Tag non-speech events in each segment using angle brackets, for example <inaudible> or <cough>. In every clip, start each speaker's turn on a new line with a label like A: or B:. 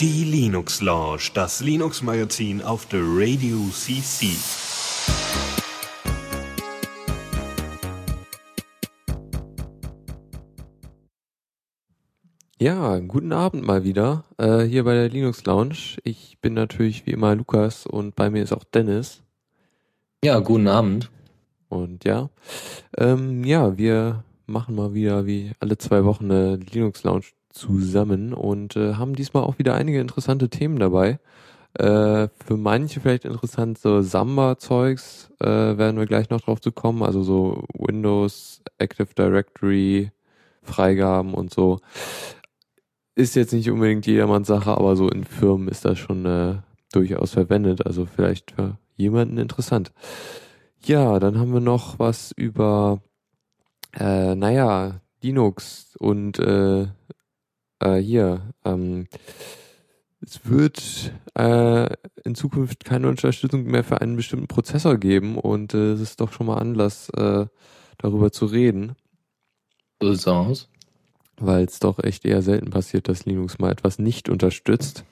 A: Die Linux Lounge, das Linux Magazin auf der Radio CC.
B: Ja, guten Abend mal wieder äh, hier bei der Linux Lounge. Ich bin natürlich wie immer Lukas und bei mir ist auch Dennis.
C: Ja, guten Abend.
B: Und ja, ähm, ja, wir machen mal wieder wie alle zwei Wochen eine Linux Lounge zusammen und äh, haben diesmal auch wieder einige interessante Themen dabei. Äh, für manche vielleicht interessant, so Samba-Zeugs äh, werden wir gleich noch drauf zu kommen, also so Windows, Active Directory, Freigaben und so. Ist jetzt nicht unbedingt jedermanns Sache, aber so in Firmen ist das schon äh, durchaus verwendet, also vielleicht für jemanden interessant. Ja, dann haben wir noch was über, äh, naja, Linux und äh, äh, hier, ähm, es wird äh, in Zukunft keine Unterstützung mehr für einen bestimmten Prozessor geben und äh, es ist doch schon mal Anlass, äh, darüber zu reden.
C: So sieht's aus.
B: Weil es doch echt eher selten passiert, dass Linux mal etwas nicht unterstützt.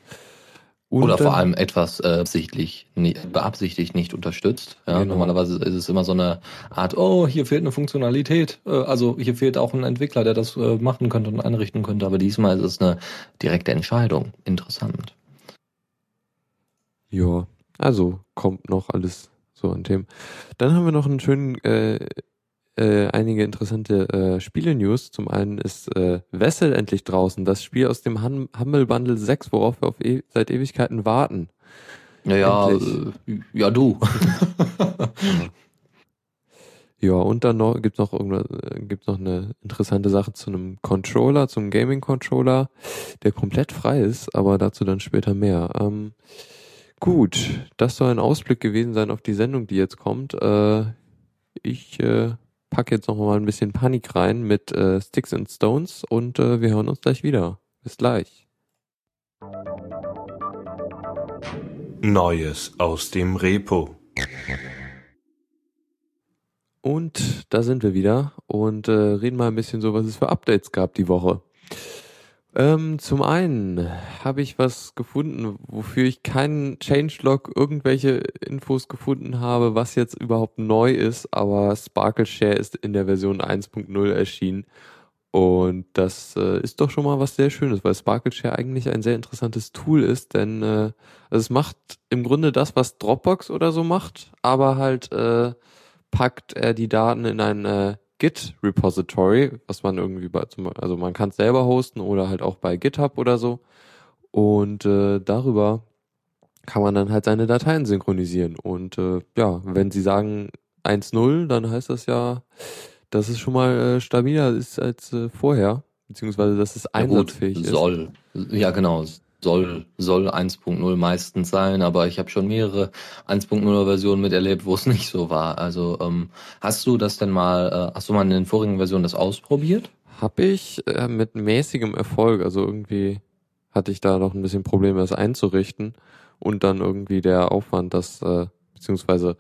C: Und Oder vor allem etwas äh, beabsichtigt, beabsichtigt nicht unterstützt. Ja, genau. Normalerweise ist es immer so eine Art, oh, hier fehlt eine Funktionalität. Äh, also hier fehlt auch ein Entwickler, der das äh, machen könnte und einrichten könnte. Aber diesmal ist es eine direkte Entscheidung. Interessant.
B: Ja, also kommt noch alles so an Themen. Dann haben wir noch einen schönen äh, äh, einige interessante äh, Spiele-News. Zum einen ist äh, Vessel endlich draußen, das Spiel aus dem hum Humble Bundle 6, worauf wir e seit Ewigkeiten warten.
C: Ja, äh, ja, du. <laughs>
B: ja, und dann noch gibt's noch irgendwas, äh, gibt's noch eine interessante Sache zu einem Controller, zum Gaming Controller, der komplett frei ist, aber dazu dann später mehr. Ähm, gut, das soll ein Ausblick gewesen sein auf die Sendung, die jetzt kommt. Äh, ich äh, pack jetzt noch mal ein bisschen Panik rein mit äh, Sticks and Stones und äh, wir hören uns gleich wieder. Bis gleich.
A: Neues aus dem Repo.
B: Und da sind wir wieder und äh, reden mal ein bisschen so, was es für Updates gab die Woche. Ähm, zum einen habe ich was gefunden, wofür ich keinen Changelog irgendwelche Infos gefunden habe, was jetzt überhaupt neu ist, aber Sparkle Share ist in der Version 1.0 erschienen. Und das äh, ist doch schon mal was sehr Schönes, weil Sparkle Share eigentlich ein sehr interessantes Tool ist, denn äh, also es macht im Grunde das, was Dropbox oder so macht, aber halt äh, packt er die Daten in ein äh, Git-Repository, was man irgendwie bei, also man kann es selber hosten oder halt auch bei GitHub oder so. Und äh, darüber kann man dann halt seine Dateien synchronisieren. Und äh, ja, wenn Sie sagen 1.0, dann heißt das ja, dass es schon mal äh, stabiler ist als äh, vorher, beziehungsweise dass es einsatzfähig ja gut,
C: soll. ist. Ja, genau soll, soll 1.0 meistens sein, aber ich habe schon mehrere 1.0 Versionen miterlebt, wo es <laughs> nicht so war. Also ähm, hast du das denn mal, äh, hast du mal in den vorigen Versionen das ausprobiert?
B: Hab ich äh, mit mäßigem Erfolg, also irgendwie hatte ich da noch ein bisschen Probleme, das einzurichten und dann irgendwie der Aufwand, das äh, beziehungsweise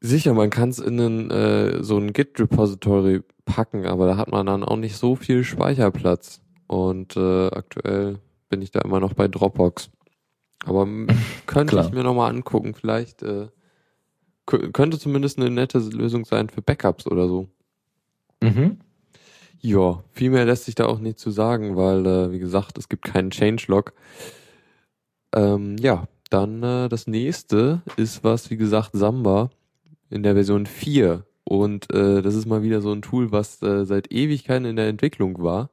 B: sicher, man kann es in einen, äh, so ein Git-Repository packen, aber da hat man dann auch nicht so viel Speicherplatz. Und äh, aktuell bin ich da immer noch bei Dropbox. Aber <laughs> könnte ich mir nochmal angucken. Vielleicht äh, könnte zumindest eine nette Lösung sein für Backups oder so. Mhm. Ja, viel mehr lässt sich da auch nicht zu sagen, weil, äh, wie gesagt, es gibt keinen Changelog. Ähm, ja, dann äh, das nächste ist was, wie gesagt, Samba in der Version 4. Und äh, das ist mal wieder so ein Tool, was äh, seit Ewigkeiten in der Entwicklung war.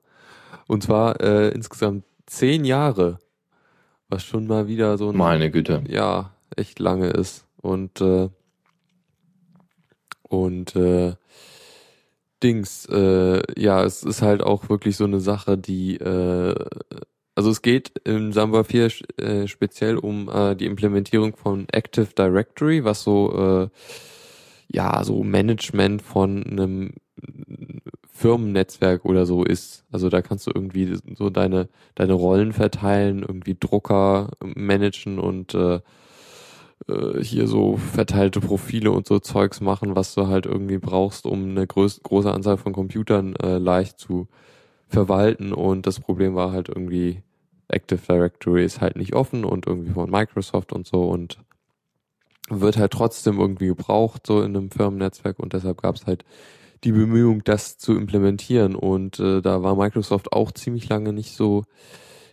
B: Und zwar äh, insgesamt zehn Jahre, was schon mal wieder so ein,
C: meine Güte,
B: ja, echt lange ist. Und äh, und äh, Dings, äh, ja, es ist halt auch wirklich so eine Sache, die, äh, also es geht im Samba 4 äh, speziell um äh, die Implementierung von Active Directory, was so, äh, ja, so Management von einem Firmennetzwerk oder so ist. Also da kannst du irgendwie so deine, deine Rollen verteilen, irgendwie Drucker managen und äh, äh, hier so verteilte Profile und so Zeugs machen, was du halt irgendwie brauchst, um eine groß, große Anzahl von Computern äh, leicht zu verwalten und das Problem war halt irgendwie, Active Directory ist halt nicht offen und irgendwie von Microsoft und so und wird halt trotzdem irgendwie gebraucht, so in einem Firmennetzwerk und deshalb gab es halt die Bemühung, das zu implementieren und äh, da war Microsoft auch ziemlich lange nicht so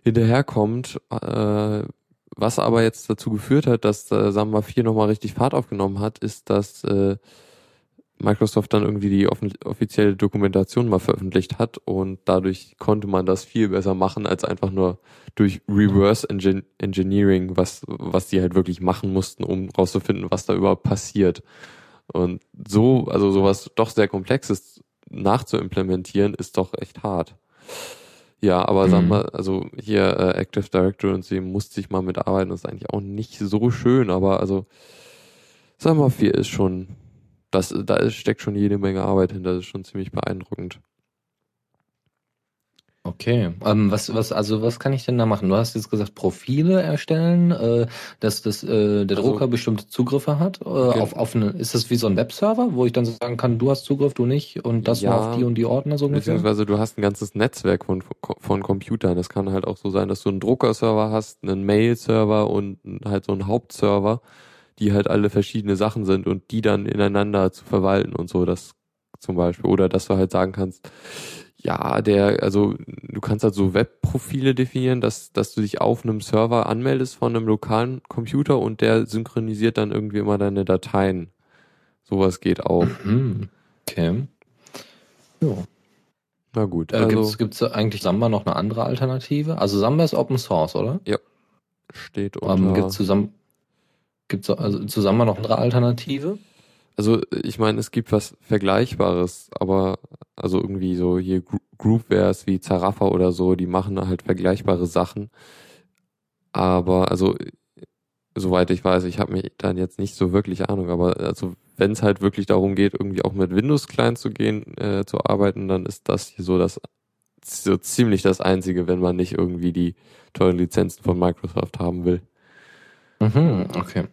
B: hinterherkommt, äh, was aber jetzt dazu geführt hat, dass äh, Samba 4 nochmal richtig Fahrt aufgenommen hat, ist, dass äh, Microsoft dann irgendwie die offizielle Dokumentation mal veröffentlicht hat und dadurch konnte man das viel besser machen als einfach nur durch Reverse Engin Engineering, was, was die halt wirklich machen mussten, um rauszufinden, was da überhaupt passiert. Und so, also sowas doch sehr komplexes nachzuimplementieren, ist doch echt hart. Ja, aber mhm. sag mal, also hier äh, Active Directory und sie musste ich mal mitarbeiten, das ist eigentlich auch nicht so schön, aber also sag mal, viel ist schon das, da ist, steckt schon jede Menge Arbeit hinter, das ist schon ziemlich beeindruckend.
C: Okay, ähm, was, was, also was kann ich denn da machen? Du hast jetzt gesagt, Profile erstellen, äh, dass das, äh, der also, Drucker bestimmte Zugriffe hat. Äh, okay. auf, auf eine, ist das wie so ein Webserver, wo ich dann sagen kann, du hast Zugriff, du nicht und das ja, nur auf die und die Ordner so
B: ungefähr? Beziehungsweise du hast ein ganzes Netzwerk von, von Computern. Es kann halt auch so sein, dass du einen Druckerserver hast, einen Mail-Server und halt so einen Hauptserver die halt alle verschiedene Sachen sind und die dann ineinander zu verwalten und so, das zum Beispiel. Oder dass du halt sagen kannst, ja, der, also du kannst halt so Webprofile definieren, dass, dass du dich auf einem Server anmeldest von einem lokalen Computer und der synchronisiert dann irgendwie immer deine Dateien. Sowas geht auch.
C: Mhm. Okay. Ja.
B: Na gut.
C: Äh, also, Gibt es eigentlich Samba noch eine andere Alternative? Also Samba ist Open Source, oder?
B: Ja. Steht
C: unter... Um, Gibt es zusammen Gibt es also zusammen noch andere Alternative?
B: Also ich meine, es gibt was Vergleichbares, aber also irgendwie so hier Groupwares wie Zarafa oder so, die machen halt vergleichbare Sachen. Aber also soweit ich weiß, ich habe mir dann jetzt nicht so wirklich Ahnung, aber also wenn es halt wirklich darum geht, irgendwie auch mit Windows Client zu gehen, äh, zu arbeiten, dann ist das hier so das so ziemlich das einzige, wenn man nicht irgendwie die tollen Lizenzen von Microsoft haben will.
C: Mhm, okay.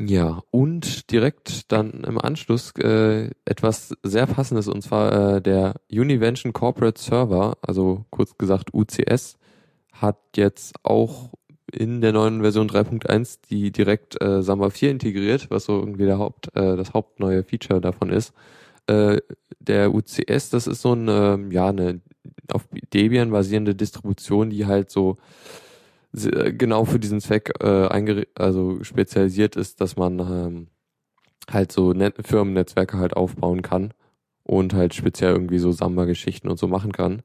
B: Ja, und direkt dann im Anschluss äh, etwas sehr passendes, und zwar äh, der Univention Corporate Server, also kurz gesagt UCS, hat jetzt auch in der neuen Version 3.1 die direkt äh, Samba 4 integriert, was so irgendwie der Haupt, äh, das hauptneue Feature davon ist. Äh, der UCS, das ist so eine, ja, eine auf Debian basierende Distribution, die halt so genau für diesen Zweck äh, also spezialisiert ist, dass man ähm, halt so Net Firmennetzwerke halt aufbauen kann und halt speziell irgendwie so Samba-Geschichten und so machen kann.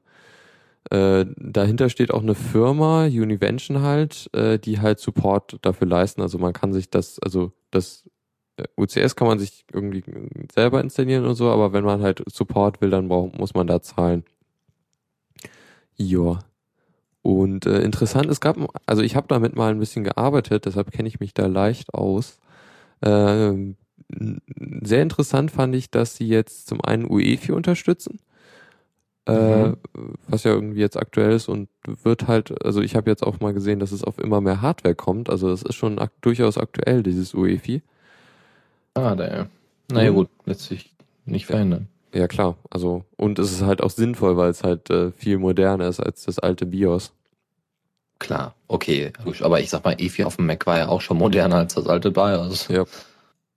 B: Äh, dahinter steht auch eine Firma, Univention halt, äh, die halt Support dafür leisten. Also man kann sich das, also das äh, UCS kann man sich irgendwie selber installieren und so, aber wenn man halt Support will, dann braucht, muss man da zahlen. Joa. Und äh, interessant, es gab, also ich habe damit mal ein bisschen gearbeitet, deshalb kenne ich mich da leicht aus. Äh, sehr interessant fand ich, dass sie jetzt zum einen UEFI unterstützen, äh, mhm. was ja irgendwie jetzt aktuell ist und wird halt, also ich habe jetzt auch mal gesehen, dass es auf immer mehr Hardware kommt, also das ist schon ak durchaus aktuell, dieses UEFI.
C: Ah, da, naja mhm. gut, letztlich nicht verändern.
B: Ja klar, also und es ist halt auch sinnvoll, weil es halt äh, viel moderner ist als das alte BIOS.
C: Klar, okay, aber ich sag mal, E4 auf dem Mac war ja auch schon moderner als das alte BIOS.
B: Ja.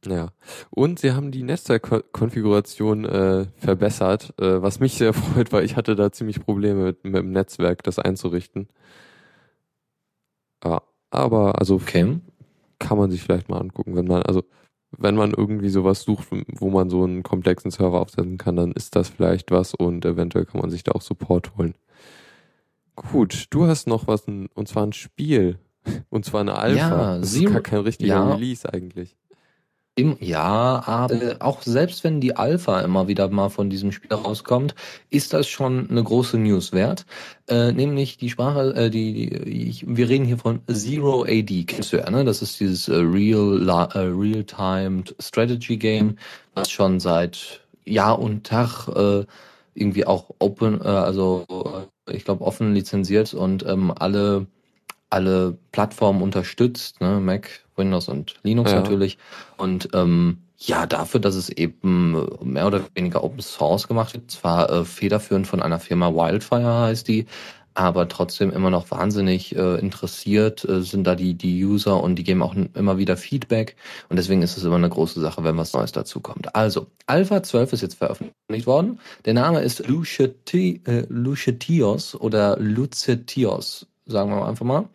B: Ja. Und sie haben die Netzwerkkonfiguration äh, verbessert, äh, was mich sehr <laughs> freut, weil ich hatte da ziemlich Probleme mit, mit dem Netzwerk, das einzurichten. Ja, aber also
C: okay.
B: kann man sich vielleicht mal angucken, wenn man, also wenn man irgendwie sowas sucht, wo man so einen komplexen Server aufsetzen kann, dann ist das vielleicht was und eventuell kann man sich da auch Support holen. Gut, du hast noch was, und zwar ein Spiel. Und zwar eine Alpha. Ja, das ist gar kein richtiger ja. Release eigentlich.
C: Im, ja, aber auch selbst wenn die Alpha immer wieder mal von diesem Spiel rauskommt, ist das schon eine große News wert. Äh, nämlich die Sprache, äh, die, die ich, wir reden hier von Zero AD, kennst du ja, ne? Das ist dieses äh, Real äh, Real-Timed Strategy Game, was schon seit Jahr und Tag äh, irgendwie auch open, äh, also äh, ich glaube offen lizenziert und ähm, alle alle Plattformen unterstützt, ne? Mac, Windows und Linux ja. natürlich. Und ähm, Ja, dafür, dass es eben mehr oder weniger Open Source gemacht wird, zwar äh, federführend von einer Firma Wildfire heißt die, aber trotzdem immer noch wahnsinnig äh, interessiert äh, sind da die, die User und die geben auch immer wieder Feedback und deswegen ist es immer eine große Sache, wenn was Neues dazu kommt. Also, Alpha 12 ist jetzt veröffentlicht worden. Der Name ist äh, Lucetios oder Lucetios, sagen wir einfach mal.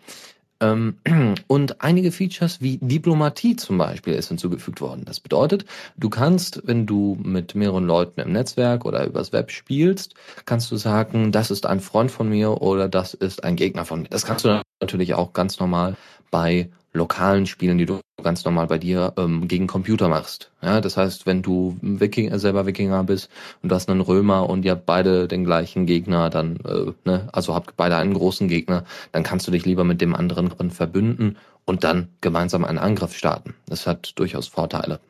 C: Ähm, <clears throat> und einige Features wie Diplomatie zum Beispiel ist hinzugefügt worden. Das bedeutet, du kannst, wenn du mit mehreren Leuten im Netzwerk oder übers Web spielst, kannst du sagen, das ist ein Freund von mir oder das ist ein Gegner von mir. Das kannst du natürlich auch ganz normal bei lokalen Spielen, die du ganz normal bei dir ähm, gegen Computer machst. Ja, das heißt, wenn du Wikinger, selber Wikinger bist und du hast einen Römer und ihr habt beide den gleichen Gegner, dann, äh, ne, also habt beide einen großen Gegner, dann kannst du dich lieber mit dem anderen verbünden und dann gemeinsam einen Angriff starten. Das hat durchaus Vorteile.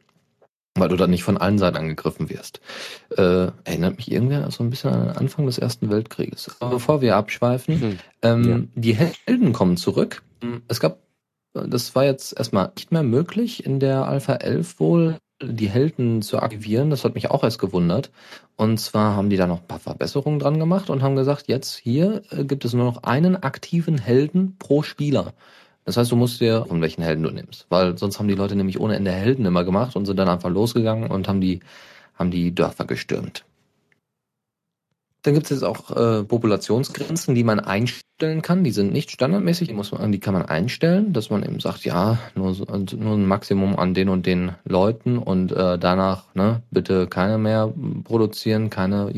C: Weil du dann nicht von allen Seiten angegriffen wirst. Äh, erinnert mich irgendwer so ein bisschen an den Anfang des Ersten Weltkrieges. Aber bevor wir abschweifen, hm. ähm, ja. die Helden kommen zurück. Es gab das war jetzt erstmal nicht mehr möglich in der Alpha 11 wohl, die Helden zu aktivieren. Das hat mich auch erst gewundert. Und zwar haben die da noch ein paar Verbesserungen dran gemacht und haben gesagt, jetzt hier äh, gibt es nur noch einen aktiven Helden pro Spieler. Das heißt, du musst dir, von welchen Helden du nimmst. Weil sonst haben die Leute nämlich ohne Ende Helden immer gemacht und sind dann einfach losgegangen und haben die, haben die Dörfer gestürmt. Dann gibt es jetzt auch äh, Populationsgrenzen, die man einstellen kann. Die sind nicht standardmäßig, die, muss man, die kann man einstellen, dass man eben sagt, ja, nur, so, nur ein Maximum an den und den Leuten und äh, danach ne, bitte keine mehr produzieren, keine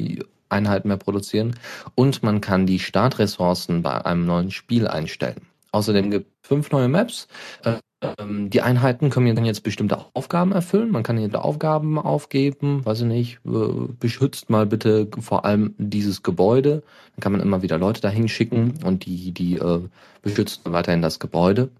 C: Einheiten mehr produzieren. Und man kann die Startressourcen bei einem neuen Spiel einstellen. Außerdem gibt es fünf neue Maps. Äh, ähm, die Einheiten können dann jetzt bestimmte Aufgaben erfüllen. Man kann hier Aufgaben aufgeben, weiß ich nicht, äh, beschützt mal bitte vor allem dieses Gebäude. Dann kann man immer wieder Leute dahin schicken und die, die äh, beschützen weiterhin das Gebäude.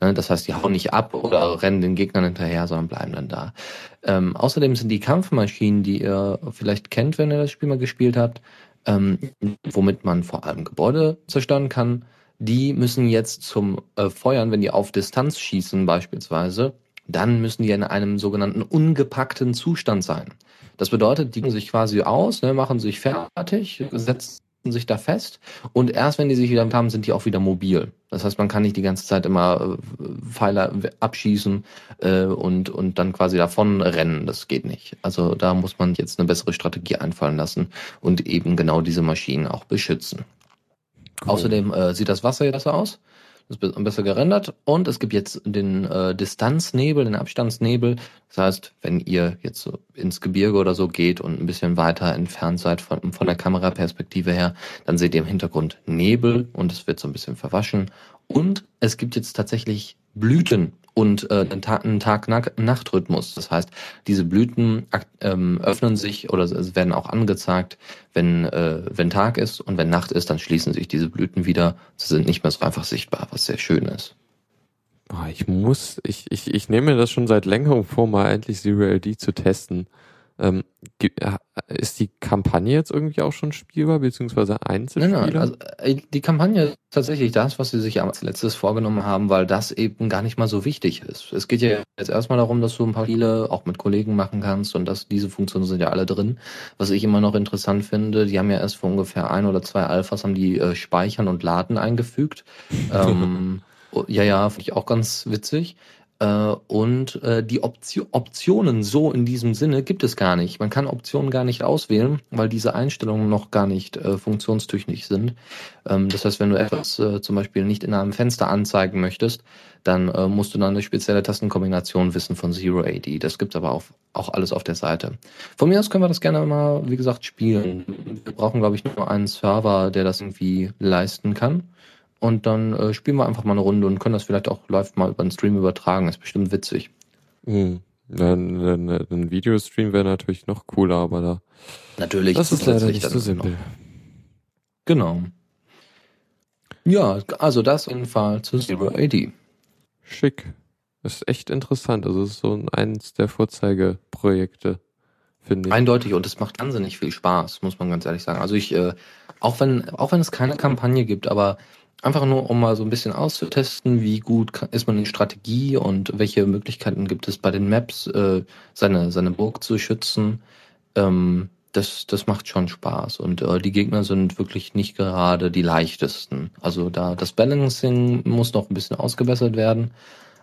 C: Ne, das heißt, die hauen nicht ab oder rennen den Gegnern hinterher, sondern bleiben dann da. Ähm, außerdem sind die Kampfmaschinen, die ihr vielleicht kennt, wenn ihr das Spiel mal gespielt habt, ähm, womit man vor allem Gebäude zerstören kann, die müssen jetzt zum äh, Feuern, wenn die auf Distanz schießen beispielsweise, dann müssen die in einem sogenannten ungepackten Zustand sein. Das bedeutet, die gehen sich quasi aus, ne, machen sich fertig, setzen sich da fest und erst wenn die sich wieder haben, sind die auch wieder mobil. Das heißt, man kann nicht die ganze Zeit immer äh, Pfeiler abschießen äh, und, und dann quasi davon rennen. Das geht nicht. Also da muss man jetzt eine bessere Strategie einfallen lassen und eben genau diese Maschinen auch beschützen. Cool. Außerdem äh, sieht das Wasser besser aus. Das ist besser gerendert. Und es gibt jetzt den äh, Distanznebel, den Abstandsnebel. Das heißt, wenn ihr jetzt so ins Gebirge oder so geht und ein bisschen weiter entfernt seid von, von der Kameraperspektive her, dann seht ihr im Hintergrund Nebel und es wird so ein bisschen verwaschen. Und es gibt jetzt tatsächlich Blüten und äh, einen Tag-Nacht-Rhythmus. Das heißt, diese Blüten ähm, öffnen sich oder es werden auch angezeigt, wenn, äh, wenn Tag ist und wenn Nacht ist, dann schließen sich diese Blüten wieder. Sie sind nicht mehr so einfach sichtbar, was sehr schön ist.
B: Ich muss, ich, ich, ich nehme mir das schon seit längerem vor, mal endlich Zero LD zu testen. Ähm, äh, ist die Kampagne jetzt irgendwie auch schon spielbar, beziehungsweise Einzelspieler? Nein, nein, also
C: äh, die Kampagne ist tatsächlich das, was sie sich als letztes vorgenommen haben, weil das eben gar nicht mal so wichtig ist. Es geht ja jetzt erstmal darum, dass du ein paar Spiele auch mit Kollegen machen kannst und dass diese Funktionen sind ja alle drin. Was ich immer noch interessant finde, die haben ja erst vor ungefähr ein oder zwei Alphas haben die äh, Speichern und Laden eingefügt. <laughs> ähm, ja, ja, finde ich auch ganz witzig. Äh, und äh, die Option, Optionen so in diesem Sinne gibt es gar nicht. Man kann Optionen gar nicht auswählen, weil diese Einstellungen noch gar nicht äh, funktionstüchtig sind. Ähm, das heißt, wenn du etwas äh, zum Beispiel nicht in einem Fenster anzeigen möchtest, dann äh, musst du dann eine spezielle Tastenkombination wissen von Zero AD. Das gibt's aber auch, auch alles auf der Seite. Von mir aus können wir das gerne mal, wie gesagt, spielen. Wir brauchen, glaube ich, nur einen Server, der das irgendwie leisten kann. Und dann äh, spielen wir einfach mal eine Runde und können das vielleicht auch live mal über den Stream übertragen. ist bestimmt witzig.
B: Mhm. Ein, ein, ein Videostream wäre natürlich noch cooler, aber da.
C: Natürlich.
B: Das ist leider nicht so simpel.
C: Genau. Ja, also das jeden Fall zu Zero AD.
B: Schick. Das ist echt interessant. Also es ist so eins der Vorzeigeprojekte, finde ich.
C: Eindeutig und es macht wahnsinnig viel Spaß, muss man ganz ehrlich sagen. Also ich, äh, auch wenn, auch wenn es keine Kampagne gibt, aber Einfach nur, um mal so ein bisschen auszutesten, wie gut ist man in Strategie und welche Möglichkeiten gibt es bei den Maps, äh, seine, seine Burg zu schützen. Ähm, das, das macht schon Spaß. Und äh, die Gegner sind wirklich nicht gerade die leichtesten. Also da das Balancing muss noch ein bisschen ausgebessert werden.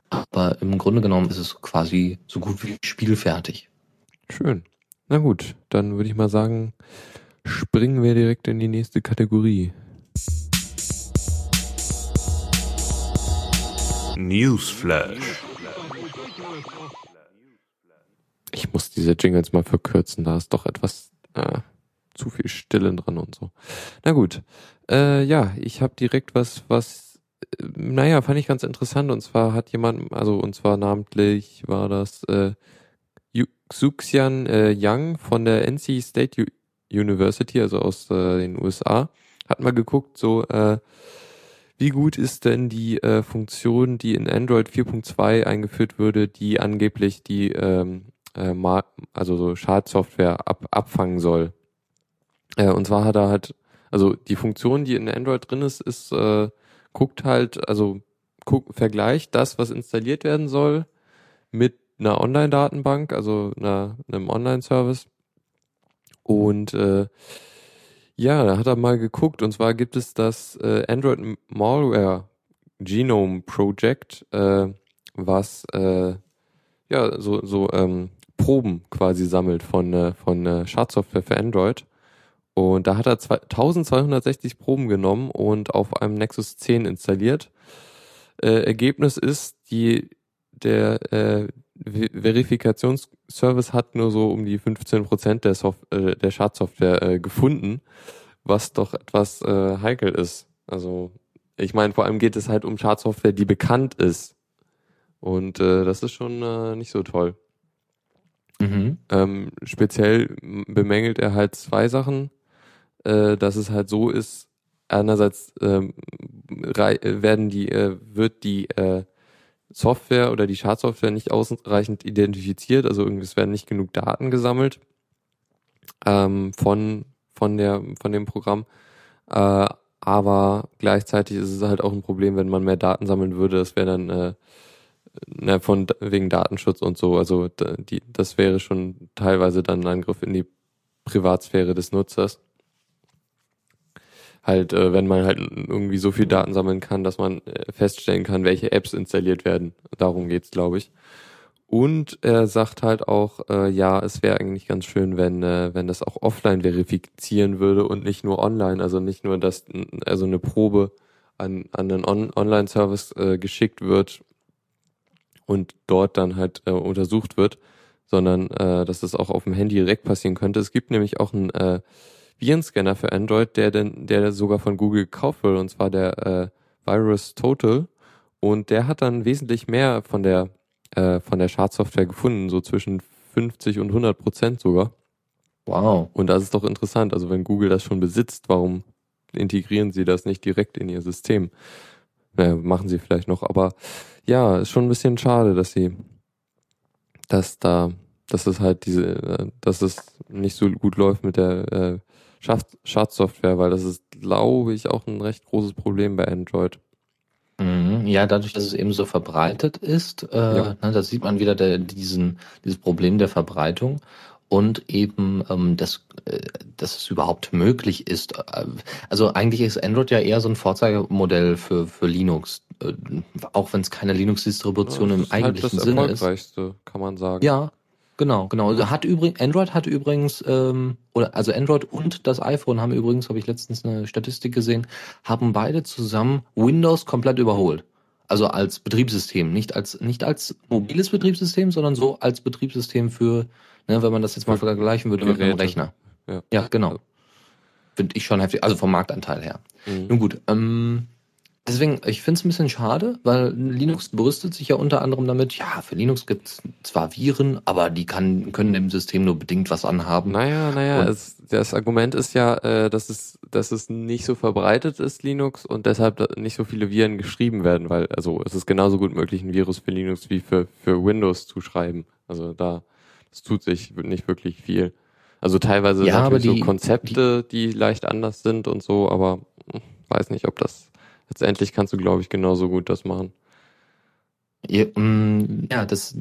C: Aber im Grunde genommen ist es quasi so gut wie spielfertig.
B: Schön. Na gut, dann würde ich mal sagen, springen wir direkt in die nächste Kategorie.
A: Newsflash.
B: Ich muss diese Jingles mal verkürzen, da ist doch etwas äh, zu viel Stille dran und so. Na gut. Äh, ja, ich habe direkt was, was, äh, naja, fand ich ganz interessant. Und zwar hat jemand, also und zwar namentlich war das äh, Xuxian äh, Yang von der NC State U University, also aus äh, den USA, hat mal geguckt, so äh, wie gut ist denn die äh, Funktion, die in Android 4.2 eingeführt würde, die angeblich die ähm, äh, also so Schadsoftware ab, abfangen soll? Äh, und zwar hat er halt, also die Funktion, die in Android drin ist, ist äh, guckt halt, also guck, vergleicht das, was installiert werden soll, mit einer Online-Datenbank, also einer, einem Online-Service. Und äh, ja, da hat er mal geguckt und zwar gibt es das äh, Android Malware Genome Project, äh, was äh, ja so so ähm, Proben quasi sammelt von äh, von äh, Schadsoftware für Android. Und da hat er 1260 Proben genommen und auf einem Nexus 10 installiert. Äh, Ergebnis ist, die der Verifikationsservice hat nur so um die 15 Prozent der, Soft äh, der Schadsoftware äh, gefunden, was doch etwas äh, heikel ist. Also ich meine, vor allem geht es halt um Schadsoftware, die bekannt ist. Und äh, das ist schon äh, nicht so toll. Mhm. Ähm, speziell bemängelt er halt zwei Sachen, äh, dass es halt so ist, einerseits ähm, werden die, äh, wird die äh, Software oder die Schadsoftware nicht ausreichend identifiziert, also irgendwie es werden nicht genug Daten gesammelt ähm, von von der von dem Programm, äh, aber gleichzeitig ist es halt auch ein Problem, wenn man mehr Daten sammeln würde, das wäre dann äh, ne, von wegen Datenschutz und so, also die das wäre schon teilweise dann ein Angriff in die Privatsphäre des Nutzers halt, äh, wenn man halt irgendwie so viel Daten sammeln kann, dass man äh, feststellen kann, welche Apps installiert werden. Darum geht's, glaube ich. Und er sagt halt auch, äh, ja, es wäre eigentlich ganz schön, wenn, äh, wenn das auch offline verifizieren würde und nicht nur online, also nicht nur, dass also eine Probe an, an einen On Online-Service äh, geschickt wird und dort dann halt äh, untersucht wird, sondern äh, dass das auch auf dem Handy direkt passieren könnte. Es gibt nämlich auch ein äh, Virenscanner für Android, der denn, der sogar von Google gekauft wurde, und zwar der äh, Virus Total. Und der hat dann wesentlich mehr von der äh, von der Schadsoftware gefunden, so zwischen 50 und 100 Prozent sogar.
C: Wow.
B: Und das ist doch interessant. Also wenn Google das schon besitzt, warum integrieren sie das nicht direkt in ihr System? Naja, machen sie vielleicht noch, aber ja, ist schon ein bisschen schade, dass sie, dass da, dass es halt diese, äh, dass es nicht so gut läuft mit der äh, Schadsoftware, weil das ist, glaube ich, auch ein recht großes Problem bei Android.
C: Mhm. Ja, dadurch, dass es eben so verbreitet ist, äh, ja. ne, da sieht man wieder der, diesen, dieses Problem der Verbreitung und eben, ähm, dass, äh, dass es überhaupt möglich ist. Äh, also eigentlich ist Android ja eher so ein Vorzeigemodell für, für Linux, äh, auch wenn es keine Linux-Distribution ja, im halt eigentlichen halt Sinne ist.
B: kann man sagen.
C: Ja, Genau, genau. Also hat übrigens, Android hat übrigens, ähm, oder also Android und das iPhone haben übrigens, habe ich letztens eine Statistik gesehen, haben beide zusammen Windows komplett überholt. Also als Betriebssystem, nicht als nicht als mobiles Betriebssystem, sondern so als Betriebssystem für, ne, wenn man das jetzt mal vergleichen würde mit einem Rechner. Ja, ja genau. Finde ich schon heftig, also vom Marktanteil her. Mhm. Nun gut, ähm, Deswegen, ich finde es ein bisschen schade, weil Linux brüstet sich ja unter anderem damit, ja, für Linux gibt es zwar Viren, aber die kann, können dem System nur bedingt was anhaben.
B: Naja, naja, es, das Argument ist ja, äh, dass, es, dass es nicht so verbreitet ist, Linux, und deshalb nicht so viele Viren geschrieben werden, weil also es ist genauso gut möglich, ein Virus für Linux wie für, für Windows zu schreiben. Also da, es tut sich nicht wirklich viel. Also teilweise
C: ja, aber die,
B: so Konzepte, die, die leicht anders sind und so, aber hm, weiß nicht, ob das letztendlich kannst du, glaube ich, genauso gut das machen.
C: Ja, mm, ja das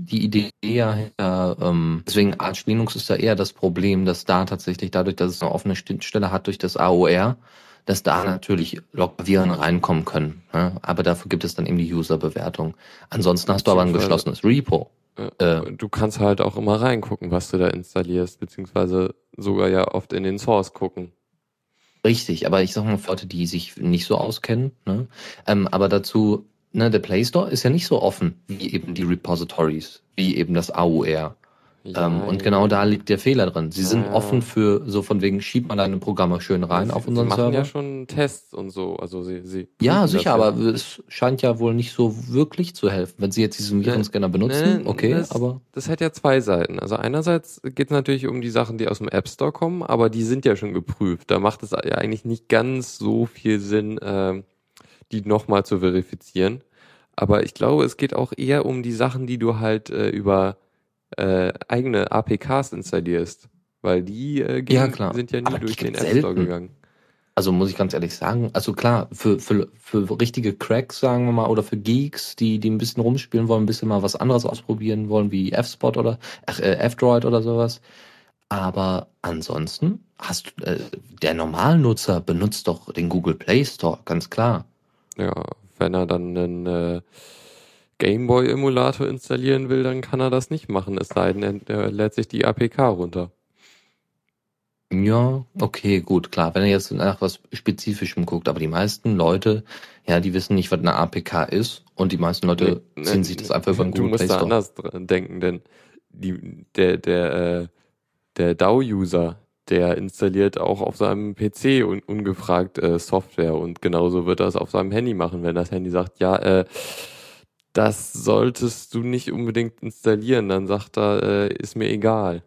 C: die Idee ja hinter, ähm, deswegen Arch Linux ist da eher das Problem, dass da tatsächlich dadurch, dass es eine offene Stelle hat durch das AOR, dass da natürlich Logviren reinkommen können. Ne? Aber dafür gibt es dann eben die User-Bewertung. Ansonsten hast du aber ein geschlossenes Repo.
B: Äh, du kannst halt auch immer reingucken, was du da installierst, beziehungsweise sogar ja oft in den Source gucken.
C: Richtig, aber ich sag mal für Leute, die sich nicht so auskennen, ne? ähm, aber dazu ne, der Play Store ist ja nicht so offen wie eben die Repositories, wie eben das AUR. Ja, ähm, und genau da liegt der Fehler drin. Sie ja. sind offen für so von wegen, schieb mal deine Programme schön rein
B: sie,
C: auf unseren
B: sie machen
C: Server.
B: ja schon Tests und so. Also sie, sie
C: ja, sicher, aber es scheint ja wohl nicht so wirklich zu helfen. Wenn sie jetzt diesen Virenscanner benutzen, okay,
B: das,
C: aber.
B: Das hat ja zwei Seiten. Also einerseits geht es natürlich um die Sachen, die aus dem App Store kommen, aber die sind ja schon geprüft. Da macht es ja eigentlich nicht ganz so viel Sinn, äh, die nochmal zu verifizieren. Aber ich glaube, es geht auch eher um die Sachen, die du halt äh, über äh, eigene APKs installierst. Weil die äh,
C: gehen, ja,
B: sind ja nie Aber durch den App Store gegangen.
C: Also muss ich ganz ehrlich sagen, also klar, für, für, für richtige Cracks, sagen wir mal, oder für Geeks, die, die ein bisschen rumspielen wollen, ein bisschen mal was anderes ausprobieren wollen, wie F-Spot oder äh, F-Droid oder sowas. Aber ansonsten hast du, äh, der Normalnutzer benutzt doch den Google Play Store, ganz klar.
B: Ja, wenn er dann einen äh, Gameboy-Emulator installieren will, dann kann er das nicht machen, es sei denn, er lädt sich die APK runter.
C: Ja, okay, gut, klar. Wenn er jetzt nach was Spezifischem guckt, aber die meisten Leute, ja, die wissen nicht, was eine APK ist und die meisten Leute nee, ziehen nee, sich das einfach über den Google
B: Play Store. Du musst da anders denken, denn die, der, der, äh, der DAO-User, der installiert auch auf seinem PC un ungefragt äh, Software und genauso wird er es auf seinem Handy machen, wenn das Handy sagt, ja, äh, das solltest du nicht unbedingt installieren, dann sagt er, äh, ist mir egal.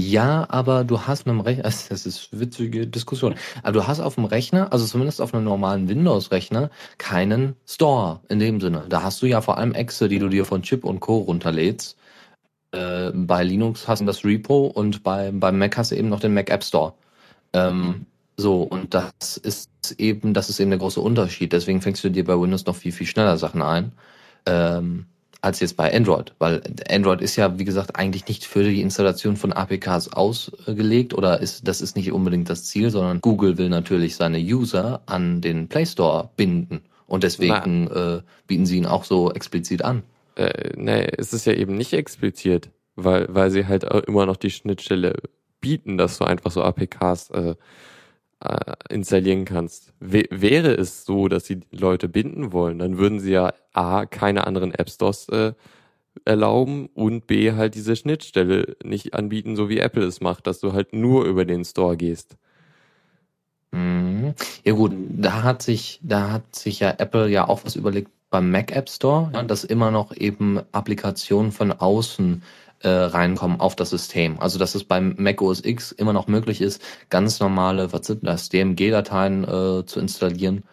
C: Ja, aber du hast einem Rechner, das ist eine witzige Diskussion, aber du hast auf dem Rechner, also zumindest auf einem normalen Windows-Rechner, keinen Store in dem Sinne. Da hast du ja vor allem Exe, die du dir von Chip und Co. runterlädst äh, bei Linux hast du das Repo und bei, beim Mac hast du eben noch den Mac App Store. Ähm, so, und das ist eben, das ist eben der große Unterschied. Deswegen fängst du dir bei Windows noch viel, viel schneller Sachen ein, ähm, als jetzt bei Android. Weil Android ist ja, wie gesagt, eigentlich nicht für die Installation von APKs ausgelegt oder ist, das ist nicht unbedingt das Ziel, sondern Google will natürlich seine User an den Play Store binden. Und deswegen äh, bieten sie ihn auch so explizit an
B: äh, nee, es ist ja eben nicht explizit, weil, weil sie halt immer noch die Schnittstelle bieten, dass du einfach so APKs äh, äh, installieren kannst. W wäre es so, dass sie Leute binden wollen, dann würden sie ja A, keine anderen App Stores äh, erlauben und B, halt diese Schnittstelle nicht anbieten, so wie Apple es macht, dass du halt nur über den Store gehst.
C: Mhm. Ja gut, da hat sich, da hat sich ja Apple ja auch was überlegt, beim Mac App Store, ja, dass immer noch eben Applikationen von außen äh, reinkommen auf das System. Also dass es beim Mac OS X immer noch möglich ist, ganz normale, was sind das, DMG-Dateien äh, zu installieren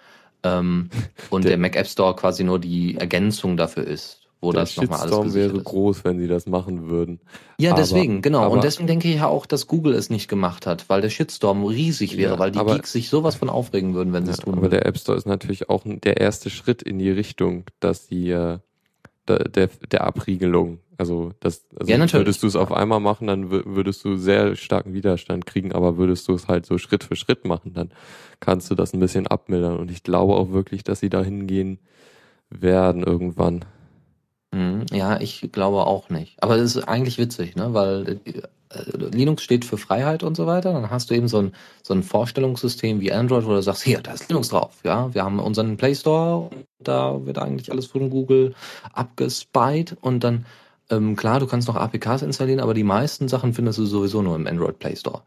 C: ähm, <laughs> und der, der Mac App Store quasi nur die Ergänzung dafür ist wo der das nochmal alles
B: wäre ist. groß, wenn sie das machen würden.
C: Ja, aber, deswegen, genau. Aber, und deswegen denke ich ja auch, dass Google es nicht gemacht hat, weil der Shitstorm riesig wäre, ja, weil die aber, Geeks sich sowas von aufregen würden, wenn sie es tun.
B: Aber der App Store ist natürlich auch der erste Schritt in die Richtung, dass die äh, der, der, der Abriegelung. Also das also ja, würdest du es auf einmal machen, dann würdest du sehr starken Widerstand kriegen, aber würdest du es halt so Schritt für Schritt machen, dann kannst du das ein bisschen abmildern. Und ich glaube auch wirklich, dass sie da hingehen werden irgendwann.
C: Mhm. Ja, ich glaube auch nicht. Aber das ist eigentlich witzig, ne? Weil äh, Linux steht für Freiheit und so weiter. Dann hast du eben so ein, so ein Vorstellungssystem wie Android, wo du sagst, hier, da ist Linux drauf. Ja, wir haben unseren Play Store, da wird eigentlich alles von Google abgespied und dann, ähm, klar, du kannst noch APKs installieren, aber die meisten Sachen findest du sowieso nur im Android Play Store.